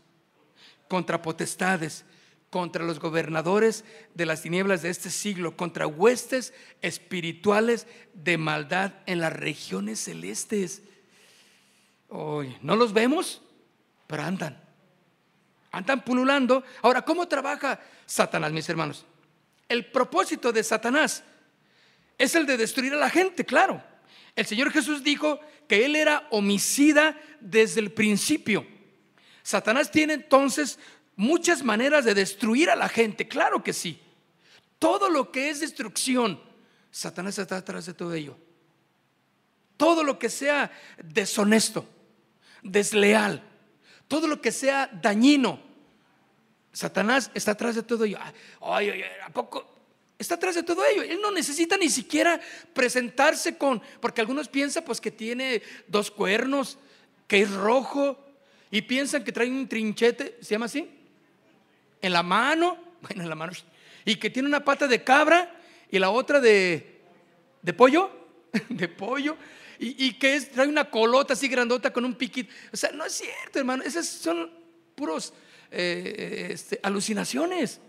contra potestades, contra los gobernadores de las tinieblas de este siglo, contra huestes espirituales de maldad en las regiones celestes. No los vemos, pero andan. Andan pululando. Ahora, ¿cómo trabaja Satanás, mis hermanos? El propósito de Satanás es el de destruir a la gente, claro. El Señor Jesús dijo que él era homicida desde el principio. Satanás tiene entonces muchas maneras de destruir a la gente, claro que sí. Todo lo que es destrucción, Satanás está atrás de todo ello. Todo lo que sea deshonesto, desleal, todo lo que sea dañino, Satanás está atrás de todo ello. Ay, ay, ¿a poco? Está atrás de todo ello. Él no necesita ni siquiera presentarse con, porque algunos piensan pues que tiene dos cuernos, que es rojo, y piensan que trae un trinchete, ¿se llama así? En la mano, bueno, en la mano, y que tiene una pata de cabra y la otra de, de pollo, de pollo, y, que es, trae una colota así grandota con un piquito. O sea, no es cierto, hermano, esas son puros eh, este, alucinaciones.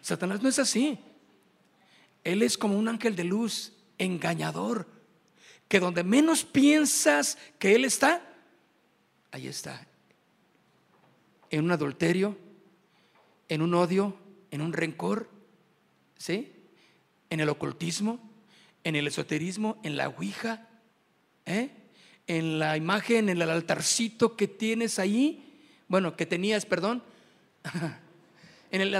Satanás no es así. Él es como un ángel de luz, engañador, que donde menos piensas que Él está, ahí está. En un adulterio, en un odio, en un rencor, ¿sí? En el ocultismo, en el esoterismo, en la ouija, ¿eh? en la imagen, en el altarcito que tienes ahí, bueno, que tenías, perdón. en el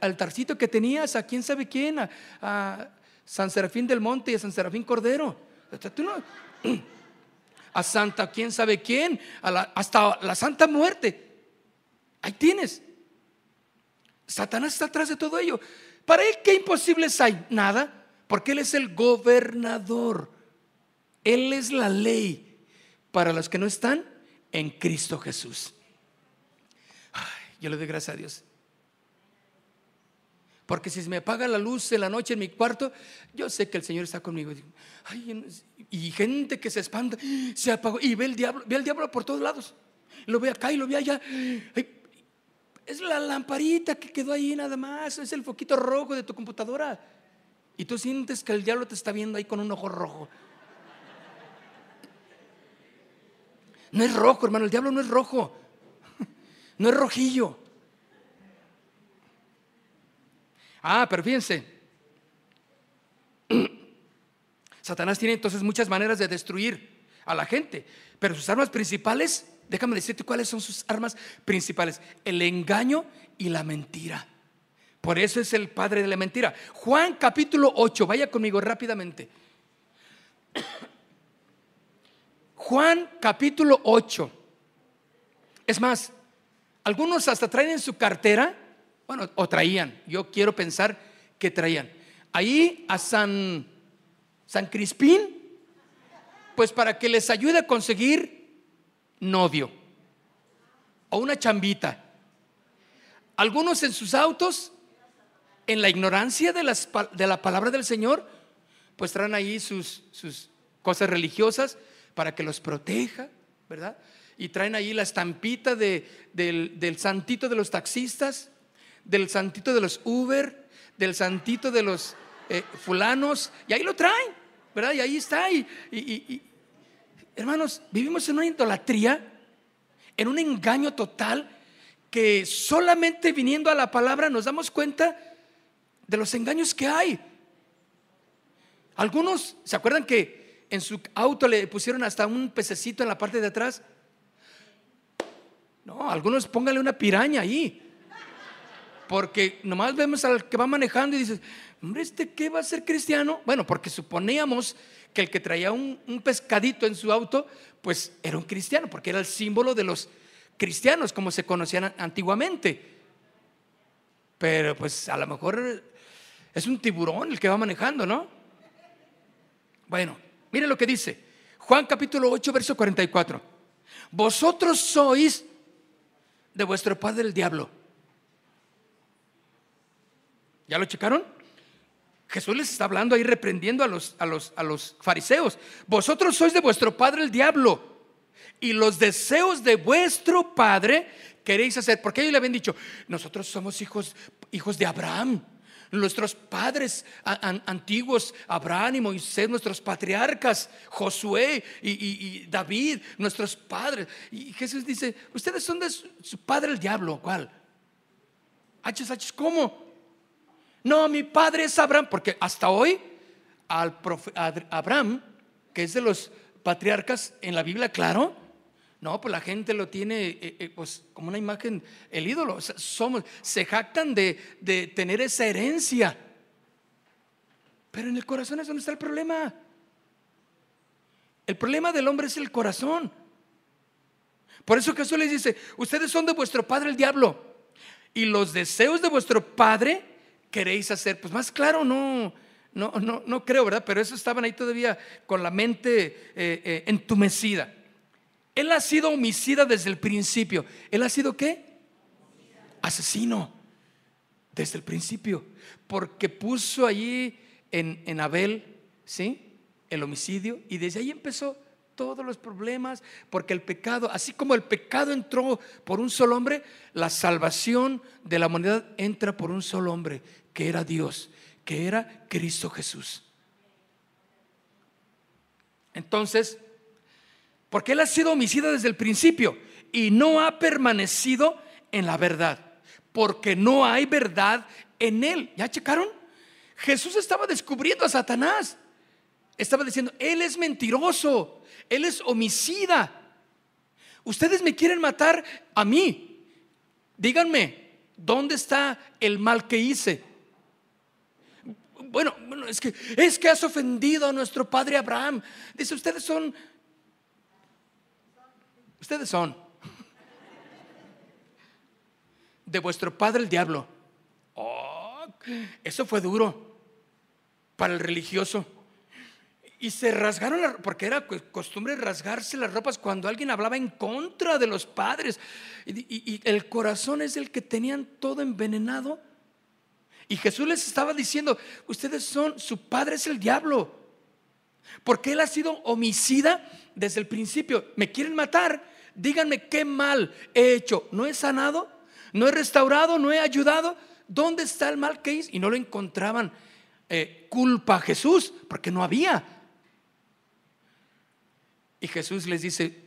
altarcito que tenías a quién sabe quién, a, San Serafín del Monte y a San Serafín Cordero. a Santa quién sabe quién, hasta la Santa Muerte. Ahí tienes. Satanás está atrás de todo ello. Para él, ¿qué imposibles hay? Nada, porque él es el gobernador. Él es la ley para los que no están en Cristo Jesús. yo le doy gracias a Dios. Porque si se me apaga la luz en la noche en mi cuarto, yo sé que el Señor está conmigo. y gente que se espanta, se apagó y ve el diablo, ve el diablo por todos lados. Lo ve acá y lo ve allá. es la lamparita que quedó ahí nada más, es el foquito rojo de tu computadora. Y tú sientes que el diablo te está viendo ahí con un ojo rojo. No es rojo, hermano, el diablo no es rojo. No es rojillo. Ah, pero fíjense. Satanás tiene entonces muchas maneras de destruir a la gente, pero sus armas principales, déjame decirte cuáles son sus armas principales, el engaño y la mentira. Por eso es el padre de la mentira. Juan capítulo 8, vaya conmigo rápidamente. Juan capítulo 8. Es más, algunos hasta traen en su cartera bueno, o traían, yo quiero pensar que traían. Ahí a San, San Crispín, pues para que les ayude a conseguir novio o una chambita. Algunos en sus autos, en la ignorancia de, las, de la palabra del Señor, pues traen ahí sus, sus cosas religiosas para que los proteja, ¿verdad? Y traen ahí la estampita de, del, del santito de los taxistas, del santito de los Uber, del santito de los eh, fulanos, y ahí lo traen, ¿verdad? Y ahí está. Y, hermanos, vivimos en una idolatría, en un engaño total, que solamente viniendo a la palabra nos damos cuenta de los engaños que hay. Algunos, ¿se acuerdan que en su auto le pusieron hasta un pececito en la parte de atrás. No, algunos pónganle una piraña ahí. Porque nomás vemos al que va manejando y dices, hombre, ¿este qué va a ser cristiano? Bueno, porque suponíamos que el que traía un, pescadito en su auto, pues era un cristiano, porque era el símbolo de los cristianos como se conocían antiguamente. Pero pues a lo mejor es un tiburón el que va manejando, ¿no? Bueno, mire lo que dice Juan capítulo 8, verso 44. Vosotros sois de vuestro padre el diablo. ¿Ya lo checaron? Jesús les está hablando ahí reprendiendo a los, a los, a los fariseos. Vosotros sois de vuestro padre el diablo y los deseos de vuestro padre queréis hacer. Porque ellos le habían dicho, nosotros somos hijos, hijos de Abraham. Nuestros padres antiguos, Abraham y Moisés, nuestros patriarcas, Josué y, David, nuestros padres. Y Jesús dice, ustedes son de su, padre el diablo. ¿Cuál? Hachas, ¿cómo? No, mi padre es Abraham, porque hasta hoy al Abraham, que es de los patriarcas en la Biblia, claro, no, pues la gente lo tiene eh, eh, pues, como una imagen, el ídolo. somos, se jactan de, de tener esa herencia. Pero en el corazón es donde está el problema. El problema del hombre es el corazón. Por eso Jesús les dice, ustedes son de vuestro padre el diablo. Y los deseos de vuestro padre queréis hacer. Pues más claro, no, no, no, no creo, ¿verdad? Pero eso estaban ahí todavía con la mente eh, entumecida. Él ha sido homicida desde el principio. ¿Él ha sido qué? Asesino desde el principio. Porque puso allí en, en Abel, ¿sí? El homicidio. Y desde ahí empezó todos los problemas. Porque el pecado, así como el pecado entró por un solo hombre, la salvación de la humanidad entra por un solo hombre, que era Dios, que era Cristo Jesús. Entonces, porque él ha sido homicida desde el principio y no ha permanecido en la verdad. Porque no hay verdad en él. ¿Ya checaron? Jesús estaba descubriendo a Satanás. Estaba diciendo, él es mentiroso, él es homicida. Ustedes me quieren matar a mí. Díganme, ¿dónde está el mal que hice? Bueno, es que es que has ofendido a nuestro padre Abraham. Dice, ustedes son Ustedes son de vuestro padre el diablo. Oh, eso fue duro para el religioso. Y se rasgaron, porque era costumbre rasgarse las ropas cuando alguien hablaba en contra de los padres. Y, y, el corazón es el que tenían todo envenenado. Y Jesús les estaba diciendo, ustedes son, su padre es el diablo. Porque él ha sido homicida desde el principio. Me quieren matar díganme qué mal he hecho. ¿No he sanado? ¿No he restaurado? ¿No he ayudado? ¿Dónde está el mal que hice? Y no lo encontraban eh, culpa a Jesús, porque no había. Y Jesús les dice,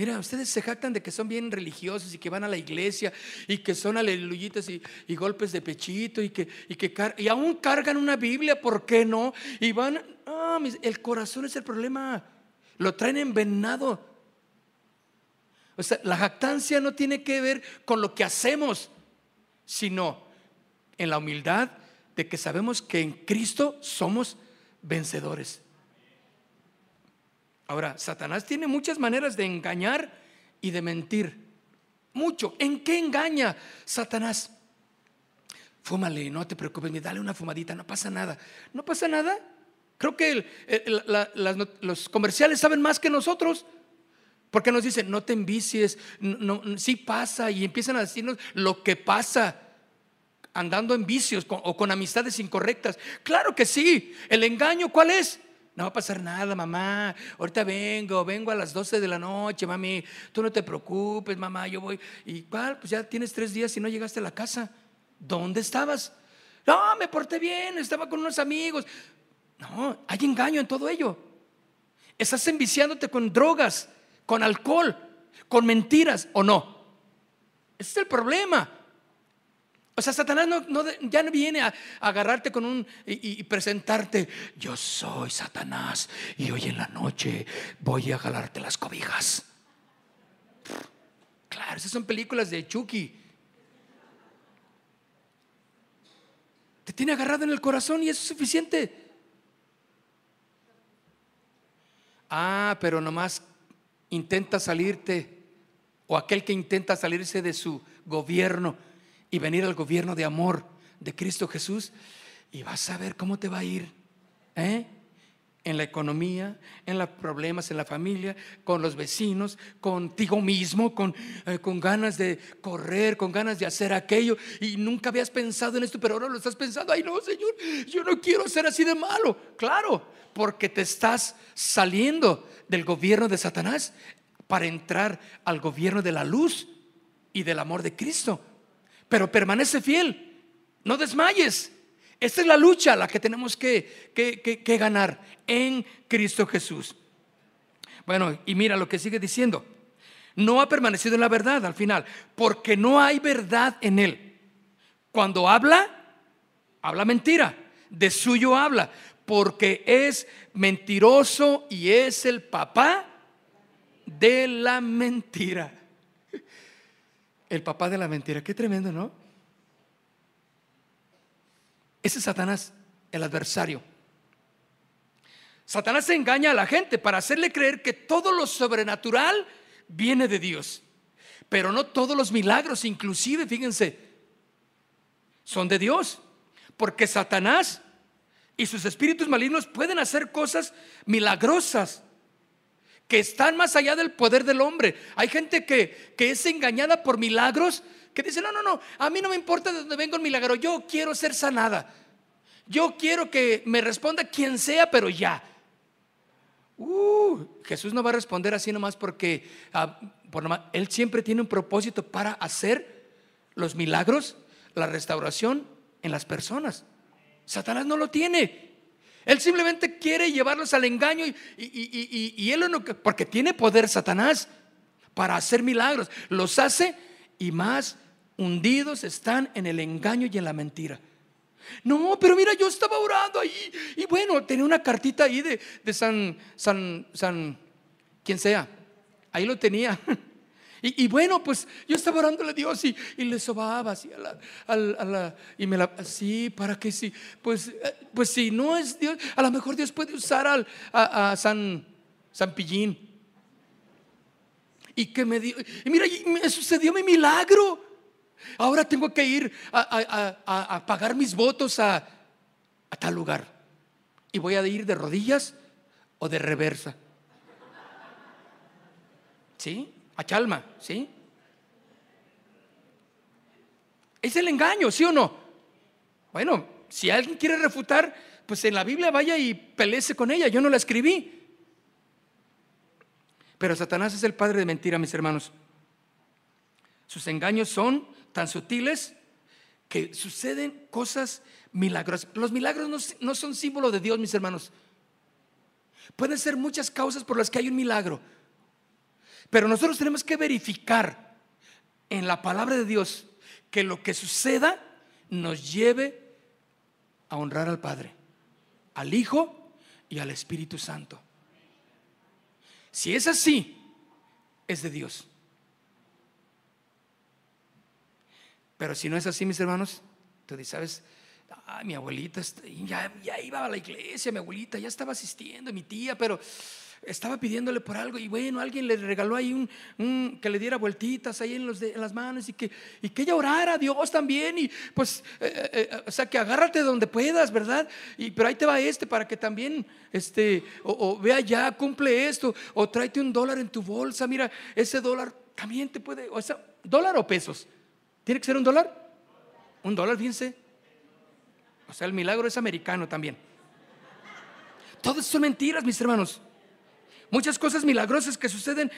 Mira, ustedes se jactan de que son bien religiosos y que van a la iglesia y que son aleluyitas y, golpes de pechito y que, y que y aún cargan una Biblia, ¿por qué no? Y van, ah, el corazón es el problema, lo traen envenenado. La jactancia no tiene que ver con lo que hacemos, sino en la humildad de que sabemos que en Cristo somos vencedores. Ahora, Satanás tiene muchas maneras de engañar y de mentir. Mucho. ¿En qué engaña Satanás? Fúmale, no te preocupes, dale una fumadita, no pasa nada. ¿No pasa nada? Creo que los comerciales saben más que nosotros. Porque nos dicen, no te envicies, no, sí pasa, y empiezan a decirnos lo que pasa andando en vicios o con amistades incorrectas. Claro que sí, el engaño, ¿cuál es? No va a pasar nada, mamá. Ahorita vengo, vengo a las 12 de la noche, mami. Tú no te preocupes, mamá, yo voy. ¿Y cuál? Pues ya tienes tres días y no llegaste a la casa. ¿Dónde estabas? No, me porté bien, estaba con unos amigos. No, hay engaño en todo ello. Estás enviciándote con drogas con alcohol, con mentiras o no. Ese es el problema. O sea, Satanás ya no viene a, agarrarte con un y, presentarte, yo soy Satanás y hoy en la noche voy a jalarte las cobijas. Claro, esas son películas de Chucky. Te tiene agarrado en el corazón y eso es suficiente. Ah, pero nomás intenta salirte, o aquel que intenta salirse de su gobierno y venir al gobierno de amor de Cristo Jesús, y vas a ver cómo te va a ir. ¿eh? En la economía, en los problemas en la familia, con los vecinos, contigo mismo, con, eh, con ganas de correr, con ganas de hacer aquello. Y nunca habías pensado en esto, pero ahora lo estás pensando. Ay, no, Señor, yo no quiero ser así de malo. Claro, porque te estás saliendo del gobierno de Satanás para entrar al gobierno de la luz y del amor de Cristo. Pero permanece fiel, no desmayes. Esta es la lucha la que tenemos que, que, ganar en Cristo Jesús. Bueno, y mira lo que sigue diciendo. No ha permanecido en la verdad al final, porque no hay verdad en él. Cuando habla, habla mentira. De suyo habla, porque es mentiroso y es el papá de la mentira. El papá de la mentira, qué tremendo, ¿no? Ese es Satanás, el adversario. Satanás engaña a la gente para hacerle creer que todo lo sobrenatural viene de Dios. Pero no todos los milagros, inclusive, fíjense, son de Dios. Porque Satanás y sus espíritus malignos pueden hacer cosas milagrosas que están más allá del poder del hombre. Hay gente que, que es engañada por milagros que dice, no, no, no, a mí no me importa de dónde venga el milagro, yo quiero ser sanada. Yo quiero que me responda quien sea, pero ya. Uh, Jesús no va a responder así nomás porque ah, Él siempre tiene un propósito para hacer los milagros, la restauración en las personas. Satanás no lo tiene. Él simplemente quiere llevarlos al engaño y, él no, porque tiene poder Satanás para hacer milagros. Los hace y más hundidos están en el engaño y en la mentira. No, pero mira, yo estaba orando ahí y bueno, tenía una cartita ahí de, San, San, San, quien sea. Ahí lo tenía. Y, bueno, pues yo estaba orándole a Dios y, le sobaba así la, y me la, así para que sí, pues, eh, pues si no es Dios, a lo mejor Dios puede usar al, a, San, San Pillín. Y que me dio, y mira, me sucedió mi milagro. Ahora tengo que ir a, pagar mis votos a tal lugar. Y voy a ir de rodillas o de reversa. ¿Sí? a Chalma, ¿sí? Es el engaño, ¿sí o no? Bueno, si alguien quiere refutar, pues en la Biblia vaya y pelece con ella. Yo no la escribí. Pero Satanás es el padre de mentira, mis hermanos. Sus engaños son tan sutiles que suceden cosas milagrosas. Los milagros no, no son símbolo de Dios, mis hermanos. Pueden ser muchas causas por las que hay un milagro. Pero nosotros tenemos que verificar en la palabra de Dios que lo que suceda nos lleve a honrar al Padre, al Hijo y al Espíritu Santo. Si es así, es de Dios. Pero si no es así, mis hermanos, tú dices, ¿sabes? mi abuelita ya, ya iba a la iglesia, mi abuelita ya estaba asistiendo, mi tía, pero estaba pidiéndole por algo y bueno, alguien le regaló ahí un, que le diera vueltitas ahí en, los en, las manos y que, y que ella orara a Dios también y pues, eh, eh, eh, o sea, que agárrate donde puedas, ¿verdad? Y, pero ahí te va este para que también, este, o, vea ya, cumple esto, o tráete un dólar en tu bolsa, mira, ese dólar también te puede, o sea, dólar o pesos, ¿tiene que ser un dólar? Un dólar, fíjense. O sea, el milagro es americano también. Todas son mentiras, mis hermanos. Muchas cosas milagrosas que suceden,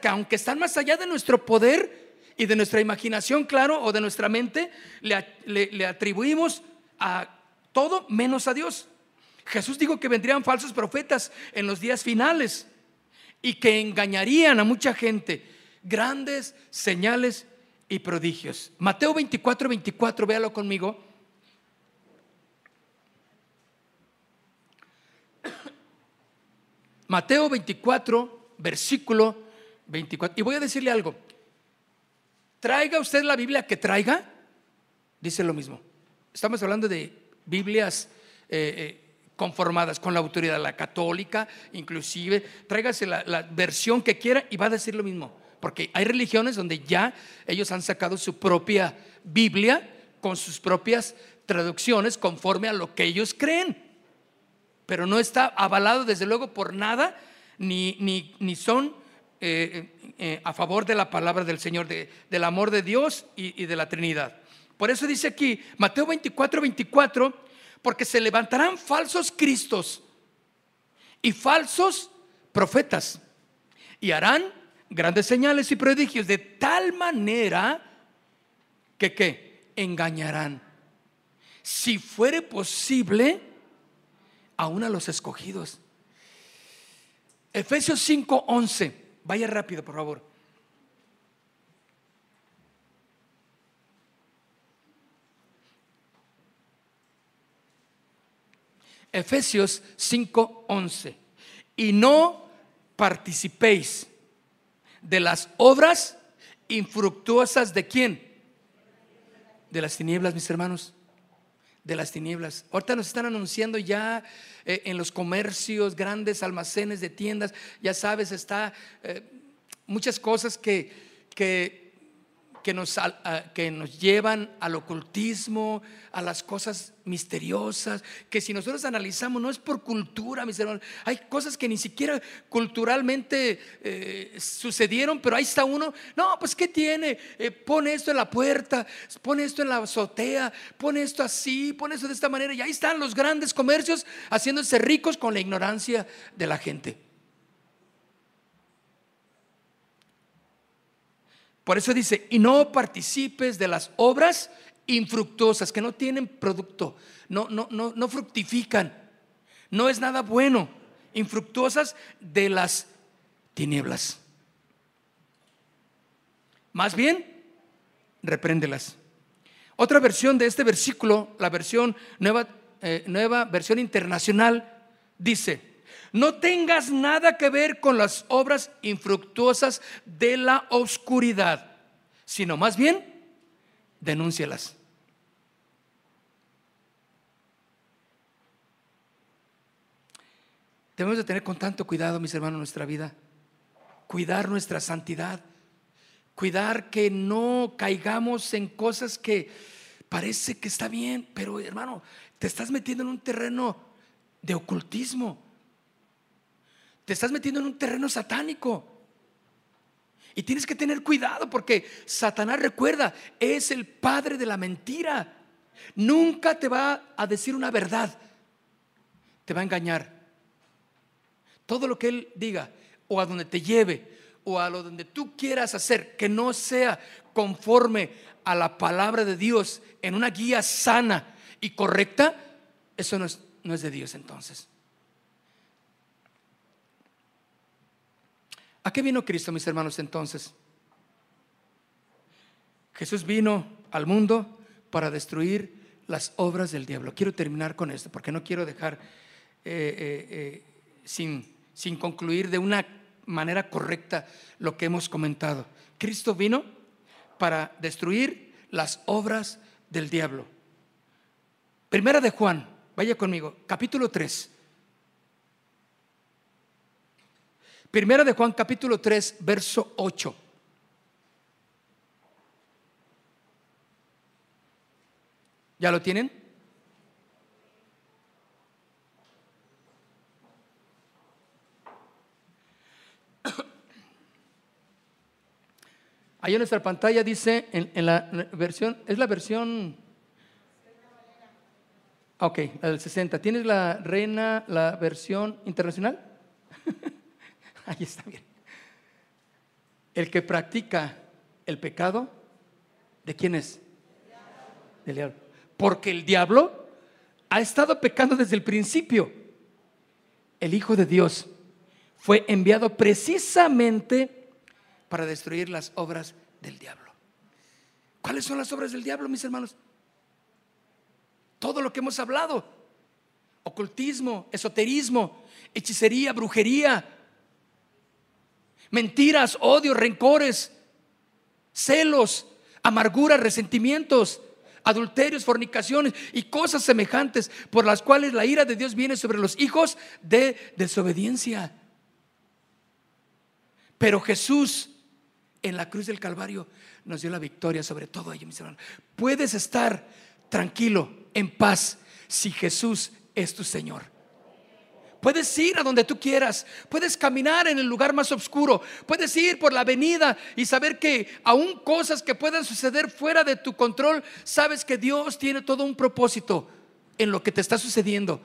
que aunque están más allá de nuestro poder y de nuestra imaginación, claro, o de nuestra mente, le, atribuimos a todo menos a Dios. Jesús dijo que vendrían falsos profetas en los días finales y que engañarían a mucha gente. Grandes señales y prodigios. Mateo 24, 24, véalo conmigo. Mateo 24, versículo 24. Y voy a decirle algo. Traiga usted la Biblia que traiga, dice lo mismo. Estamos hablando de Biblias eh, eh, conformadas con la autoridad, la católica, inclusive. Tráigase la, la versión que quiera y va a decir lo mismo. Porque hay religiones donde ya ellos han sacado su propia Biblia con sus propias traducciones conforme a lo que ellos creen. Pero no está avalado desde luego por nada, ni, ni, son eh, eh, a favor de la palabra del Señor, del amor de Dios y, y de la Trinidad. Por eso dice aquí, Mateo 24, 24, porque se levantarán falsos cristos y falsos profetas y harán grandes señales y prodigios de tal manera que ¿qué? engañarán. Si fuere posible, aún a los escogidos. Efesios 5:11. Vaya rápido, por favor. Efesios 5:11. Y no participéis de las obras infructuosas de quién? De las tinieblas, mis hermanos. De las tinieblas. Ahorita nos están anunciando ya eh, en los comercios, grandes almacenes de tiendas, ya sabes, está eh, muchas cosas que, que que nos, que nos llevan al ocultismo, a las cosas misteriosas, que si nosotros analizamos no es por cultura, mis hermanos, hay cosas que ni siquiera culturalmente eh, sucedieron, pero ahí está uno, no, pues ¿qué tiene? Eh, pone esto en la puerta, pone esto en la azotea, pone esto así, pone esto de esta manera, y ahí están los grandes comercios haciéndose ricos con la ignorancia de la gente. Por eso dice, y no participes de las obras infructuosas, que no tienen producto, no, no, no, no fructifican, no es nada bueno, infructuosas de las tinieblas. Más bien, repréndelas. Otra versión de este versículo, la versión nueva, eh, nueva versión internacional, dice, no tengas nada que ver con las obras infructuosas de la oscuridad, sino más bien denúncialas. Debemos de tener con tanto cuidado, mis hermanos, nuestra vida. Cuidar nuestra santidad. Cuidar que no caigamos en cosas que parece que está bien, pero hermano, te estás metiendo en un terreno de ocultismo te estás metiendo en un terreno satánico. Y tienes que tener cuidado porque Satanás, recuerda, es el padre de la mentira. Nunca te va a decir una verdad. Te va a engañar. Todo lo que él diga o a donde te lleve o a lo donde tú quieras hacer que no sea conforme a la palabra de Dios en una guía sana y correcta, eso no es, no es de Dios entonces. ¿A qué vino Cristo, mis hermanos, entonces? Jesús vino al mundo para destruir las obras del diablo. Quiero terminar con esto, porque no quiero dejar eh, eh, eh, sin, sin concluir de una manera correcta lo que hemos comentado. Cristo vino para destruir las obras del diablo. Primera de Juan, vaya conmigo, capítulo 3. Primera de Juan capítulo 3, verso 8. ¿Ya lo tienen? Ahí en nuestra pantalla dice, en, la versión, es la versión... Ok, la del 60. ¿Tienes la reina, la versión internacional? Ahí está bien. El que practica el pecado, ¿de quién es? Del diablo. Porque el diablo ha estado pecando desde el principio. El Hijo de Dios fue enviado precisamente para destruir las obras del diablo. ¿Cuáles son las obras del diablo, mis hermanos? Todo lo que hemos hablado. Ocultismo, esoterismo, hechicería, brujería, mentiras, odio, rencores, celos, amarguras, resentimientos, adulterios, fornicaciones y cosas semejantes por las cuales la ira de Dios viene sobre los hijos de desobediencia. Pero Jesús en la cruz del Calvario nos dio la victoria sobre todo ello, mis hermanos. Puedes estar tranquilo, en paz, si Jesús es tu Señor. Puedes ir a donde tú quieras, puedes caminar en el lugar más oscuro, puedes ir por la avenida y saber que aún cosas que puedan suceder fuera de tu control, sabes que Dios tiene todo un propósito en lo que te está sucediendo.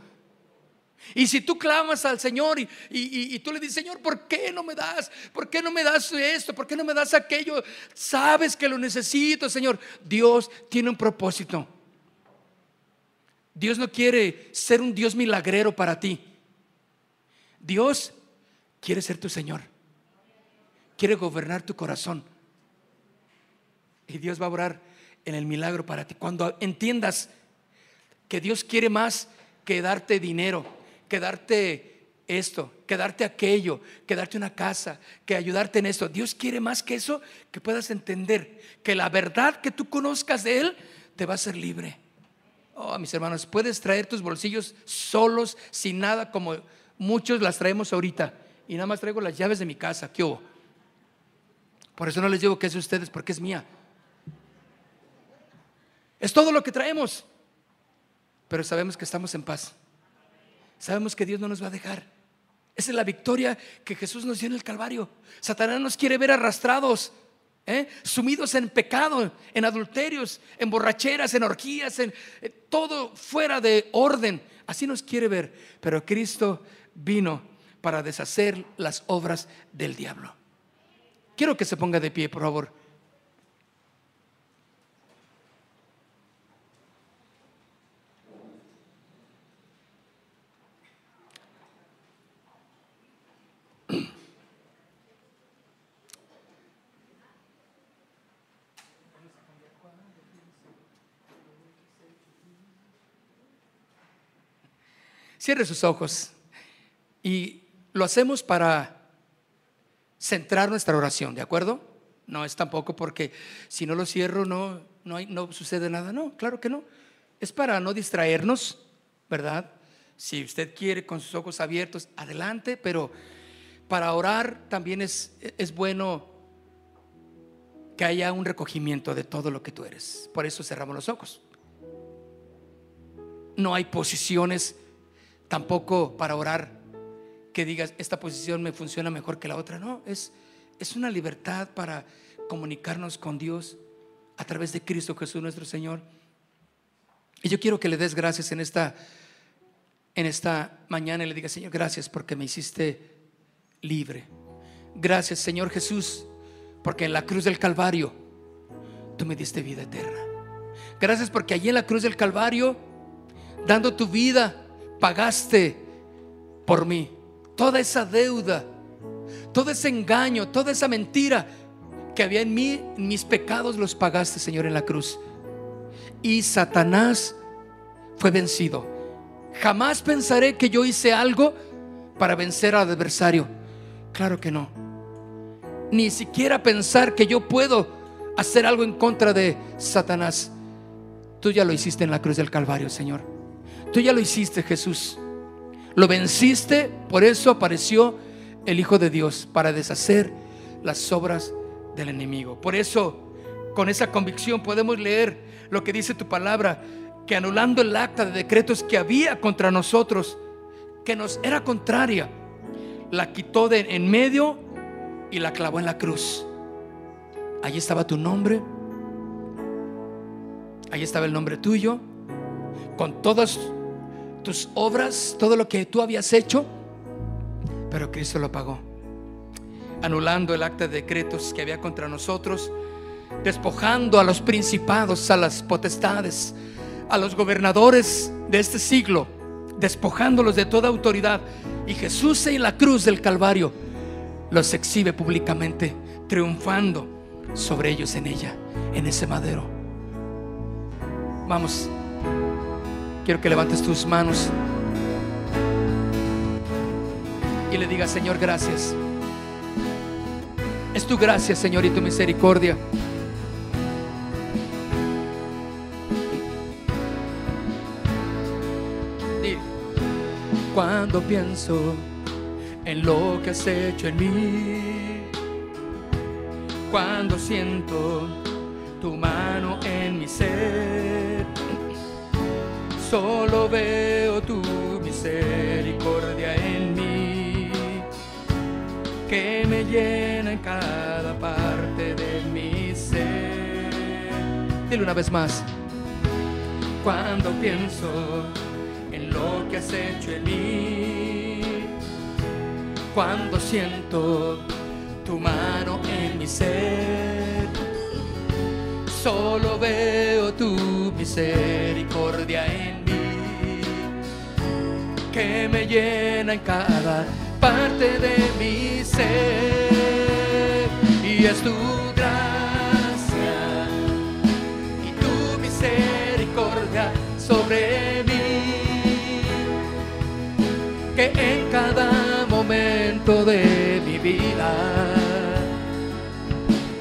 Y si tú clamas al Señor y, tú le dices, Señor, ¿por qué no me das? ¿Por qué no me das esto? ¿Por qué no me das aquello? Sabes que lo necesito, Señor. Dios tiene un propósito. Dios no quiere ser un Dios milagrero para ti. Dios quiere ser tu Señor. Quiere gobernar tu corazón. Y Dios va a orar en el milagro para ti. Cuando entiendas que Dios quiere más que darte dinero, que darte esto, que darte aquello, que darte una casa, que ayudarte en esto. Dios quiere más que eso, que puedas entender que la verdad que tú conozcas de Él te va a hacer libre. Oh, mis hermanos, puedes traer tus bolsillos solos, sin nada, como muchos las traemos ahorita. Y nada más traigo las llaves de mi casa. ¿Qué hubo? Por eso no les digo que es de ustedes, porque es mía. Es todo lo que traemos. Pero sabemos que estamos en paz. Sabemos que Dios no nos va a dejar. Esa es la victoria que Jesús nos dio en el Calvario. Satanás nos quiere ver arrastrados, ¿eh? sumidos en pecado, en adulterios, en borracheras, en orgías, en eh, todo fuera de orden. Así nos quiere ver. Pero Cristo vino para deshacer las obras del diablo. Quiero que se ponga de pie, por favor. Cierre sus ojos y lo hacemos para centrar nuestra oración, ¿de acuerdo? No es tampoco porque si no lo cierro no, no, no sucede nada, no, claro que no. Es para no distraernos, ¿verdad? Si usted quiere con sus ojos abiertos, adelante, pero para orar también es, es bueno que haya un recogimiento de todo lo que tú eres. Por eso cerramos los ojos. No hay posiciones tampoco para orar que digas, esta posición me funciona mejor que la otra. No, es, es una libertad para comunicarnos con Dios a través de Cristo Jesús nuestro Señor. Y yo quiero que le des gracias en esta, en esta mañana y le digas, Señor, gracias porque me hiciste libre. Gracias, Señor Jesús, porque en la cruz del Calvario tú me diste vida eterna. Gracias porque allí en la cruz del Calvario, dando tu vida, pagaste por mí. Toda esa deuda, todo ese engaño, toda esa mentira que había en mí, mis pecados los pagaste, Señor, en la cruz. Y Satanás fue vencido. Jamás pensaré que yo hice algo para vencer al adversario. Claro que no. Ni siquiera pensar que yo puedo hacer algo en contra de Satanás. Tú ya lo hiciste en la cruz del Calvario, Señor. Tú ya lo hiciste, Jesús. Lo venciste, por eso apareció el Hijo de Dios, para deshacer las obras del enemigo. Por eso, con esa convicción podemos leer lo que dice tu palabra, que anulando el acta de decretos que había contra nosotros, que nos era contraria, la quitó de en medio y la clavó en la cruz. Allí estaba tu nombre, allí estaba el nombre tuyo, con todas tus obras, todo lo que tú habías hecho, pero Cristo lo pagó, anulando el acta de decretos que había contra nosotros, despojando a los principados, a las potestades, a los gobernadores de este siglo, despojándolos de toda autoridad. Y Jesús en la cruz del Calvario los exhibe públicamente, triunfando sobre ellos en ella, en ese madero. Vamos, quiero que levantes tus manos y le digas, Señor, gracias. Es tu gracia, Señor, y tu misericordia. Cuando pienso en lo que has hecho en mí, cuando siento tu mano en mi ser, solo veo tu misericordia en mí, que me llena en cada parte de mi ser. Dile una vez más, cuando pienso lo que has hecho en mí. Cuando siento tu mano en mi ser, solo veo tu misericordia en que me llena en cada parte de mi ser. Y es tu gracia y tu misericordia sobre mí en cada momento de mi vida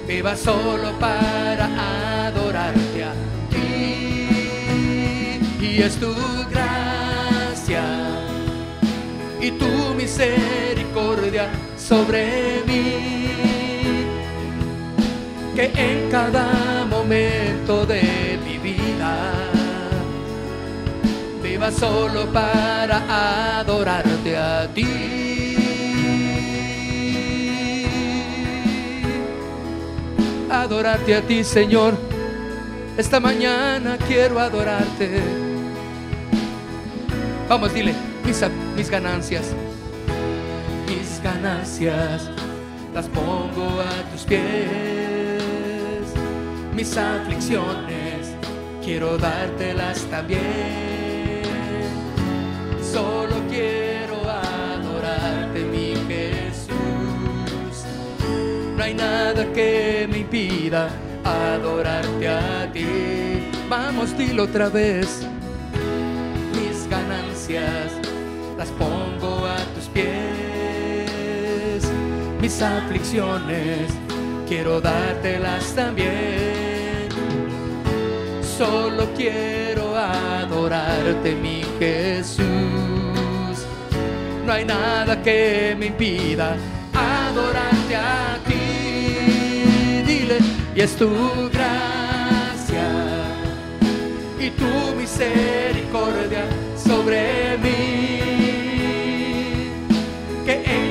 viva solo para adorarte a ti. Y es tu gracia y tu misericordia sobre mí, que en cada momento de mi vida solo para adorarte a ti. Adorarte a ti, Señor. Esta mañana quiero adorarte. Vamos, dile, mis, mis ganancias, mis ganancias las pongo a tus pies. Mis aflicciones quiero dártelas también solo quiero adorarte, mi Jesús. No hay nada que me impida adorarte a ti. Vamos, dilo otra vez. Mis ganancias las pongo a tus pies. Mis aflicciones quiero dártelas también. Solo quiero adorarte, mi Jesús no hay nada que me impida adorarte a ti. Dile, y es tu gracia y tu misericordia sobre mí,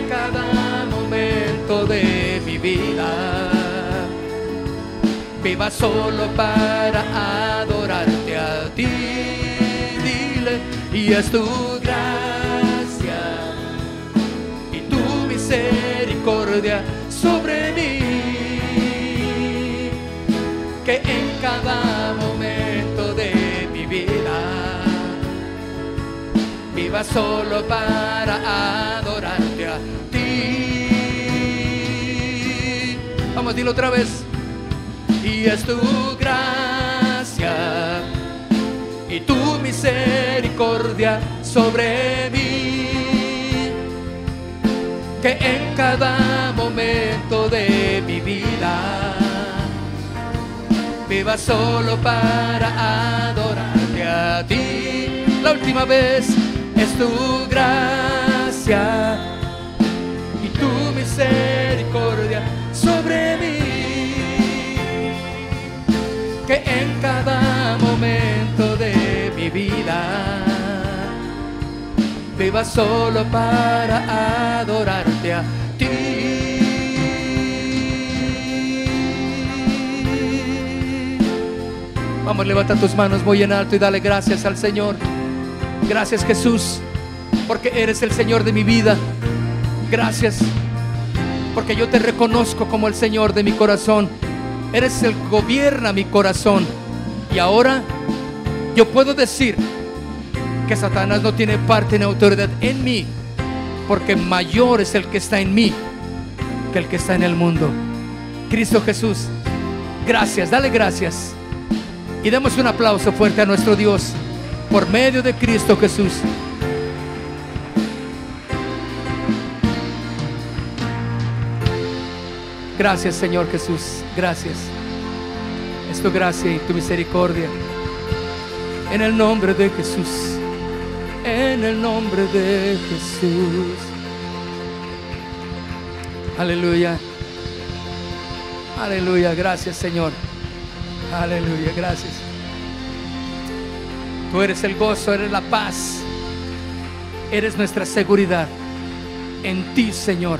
cada momento de mi vida viva solo para adorarte a ti. Dile, y es tu gracia misericordia sobre mí, que en cada momento de mi vida viva solo para adorarte a Dilo otra vez. Y es tu gracia y tu misericordia sobre mí que en cada momento de mi vida viva solo para adorarte a ti. La última vez es tu gracia y tu misericordia sobre mí. Que en cada momento de mi vida viva solo para adorarte a ti. Vamos, levanta tus manos muy en alto y dale gracias al Señor. Gracias Jesús, porque eres el Señor de mi vida. Gracias, porque yo te reconozco como el Señor de mi corazón. Eres el que gobierna mi corazón. Y ahora yo puedo decir que Satanás no tiene parte ni autoridad en mí, porque mayor es el que está en mí que el que está en el mundo. Cristo Jesús Gracias, dale gracias. Y demos un aplauso fuerte a nuestro Dios por medio de Cristo Jesús. Gracias Señor Jesús, gracias. Es tu gracia y tu misericordia. En el nombre de Jesús, en el nombre de Jesús. Aleluya. Aleluya, gracias Señor. Aleluya, gracias. Tú eres el gozo, eres la paz. Eres nuestra seguridad. En ti, Señor,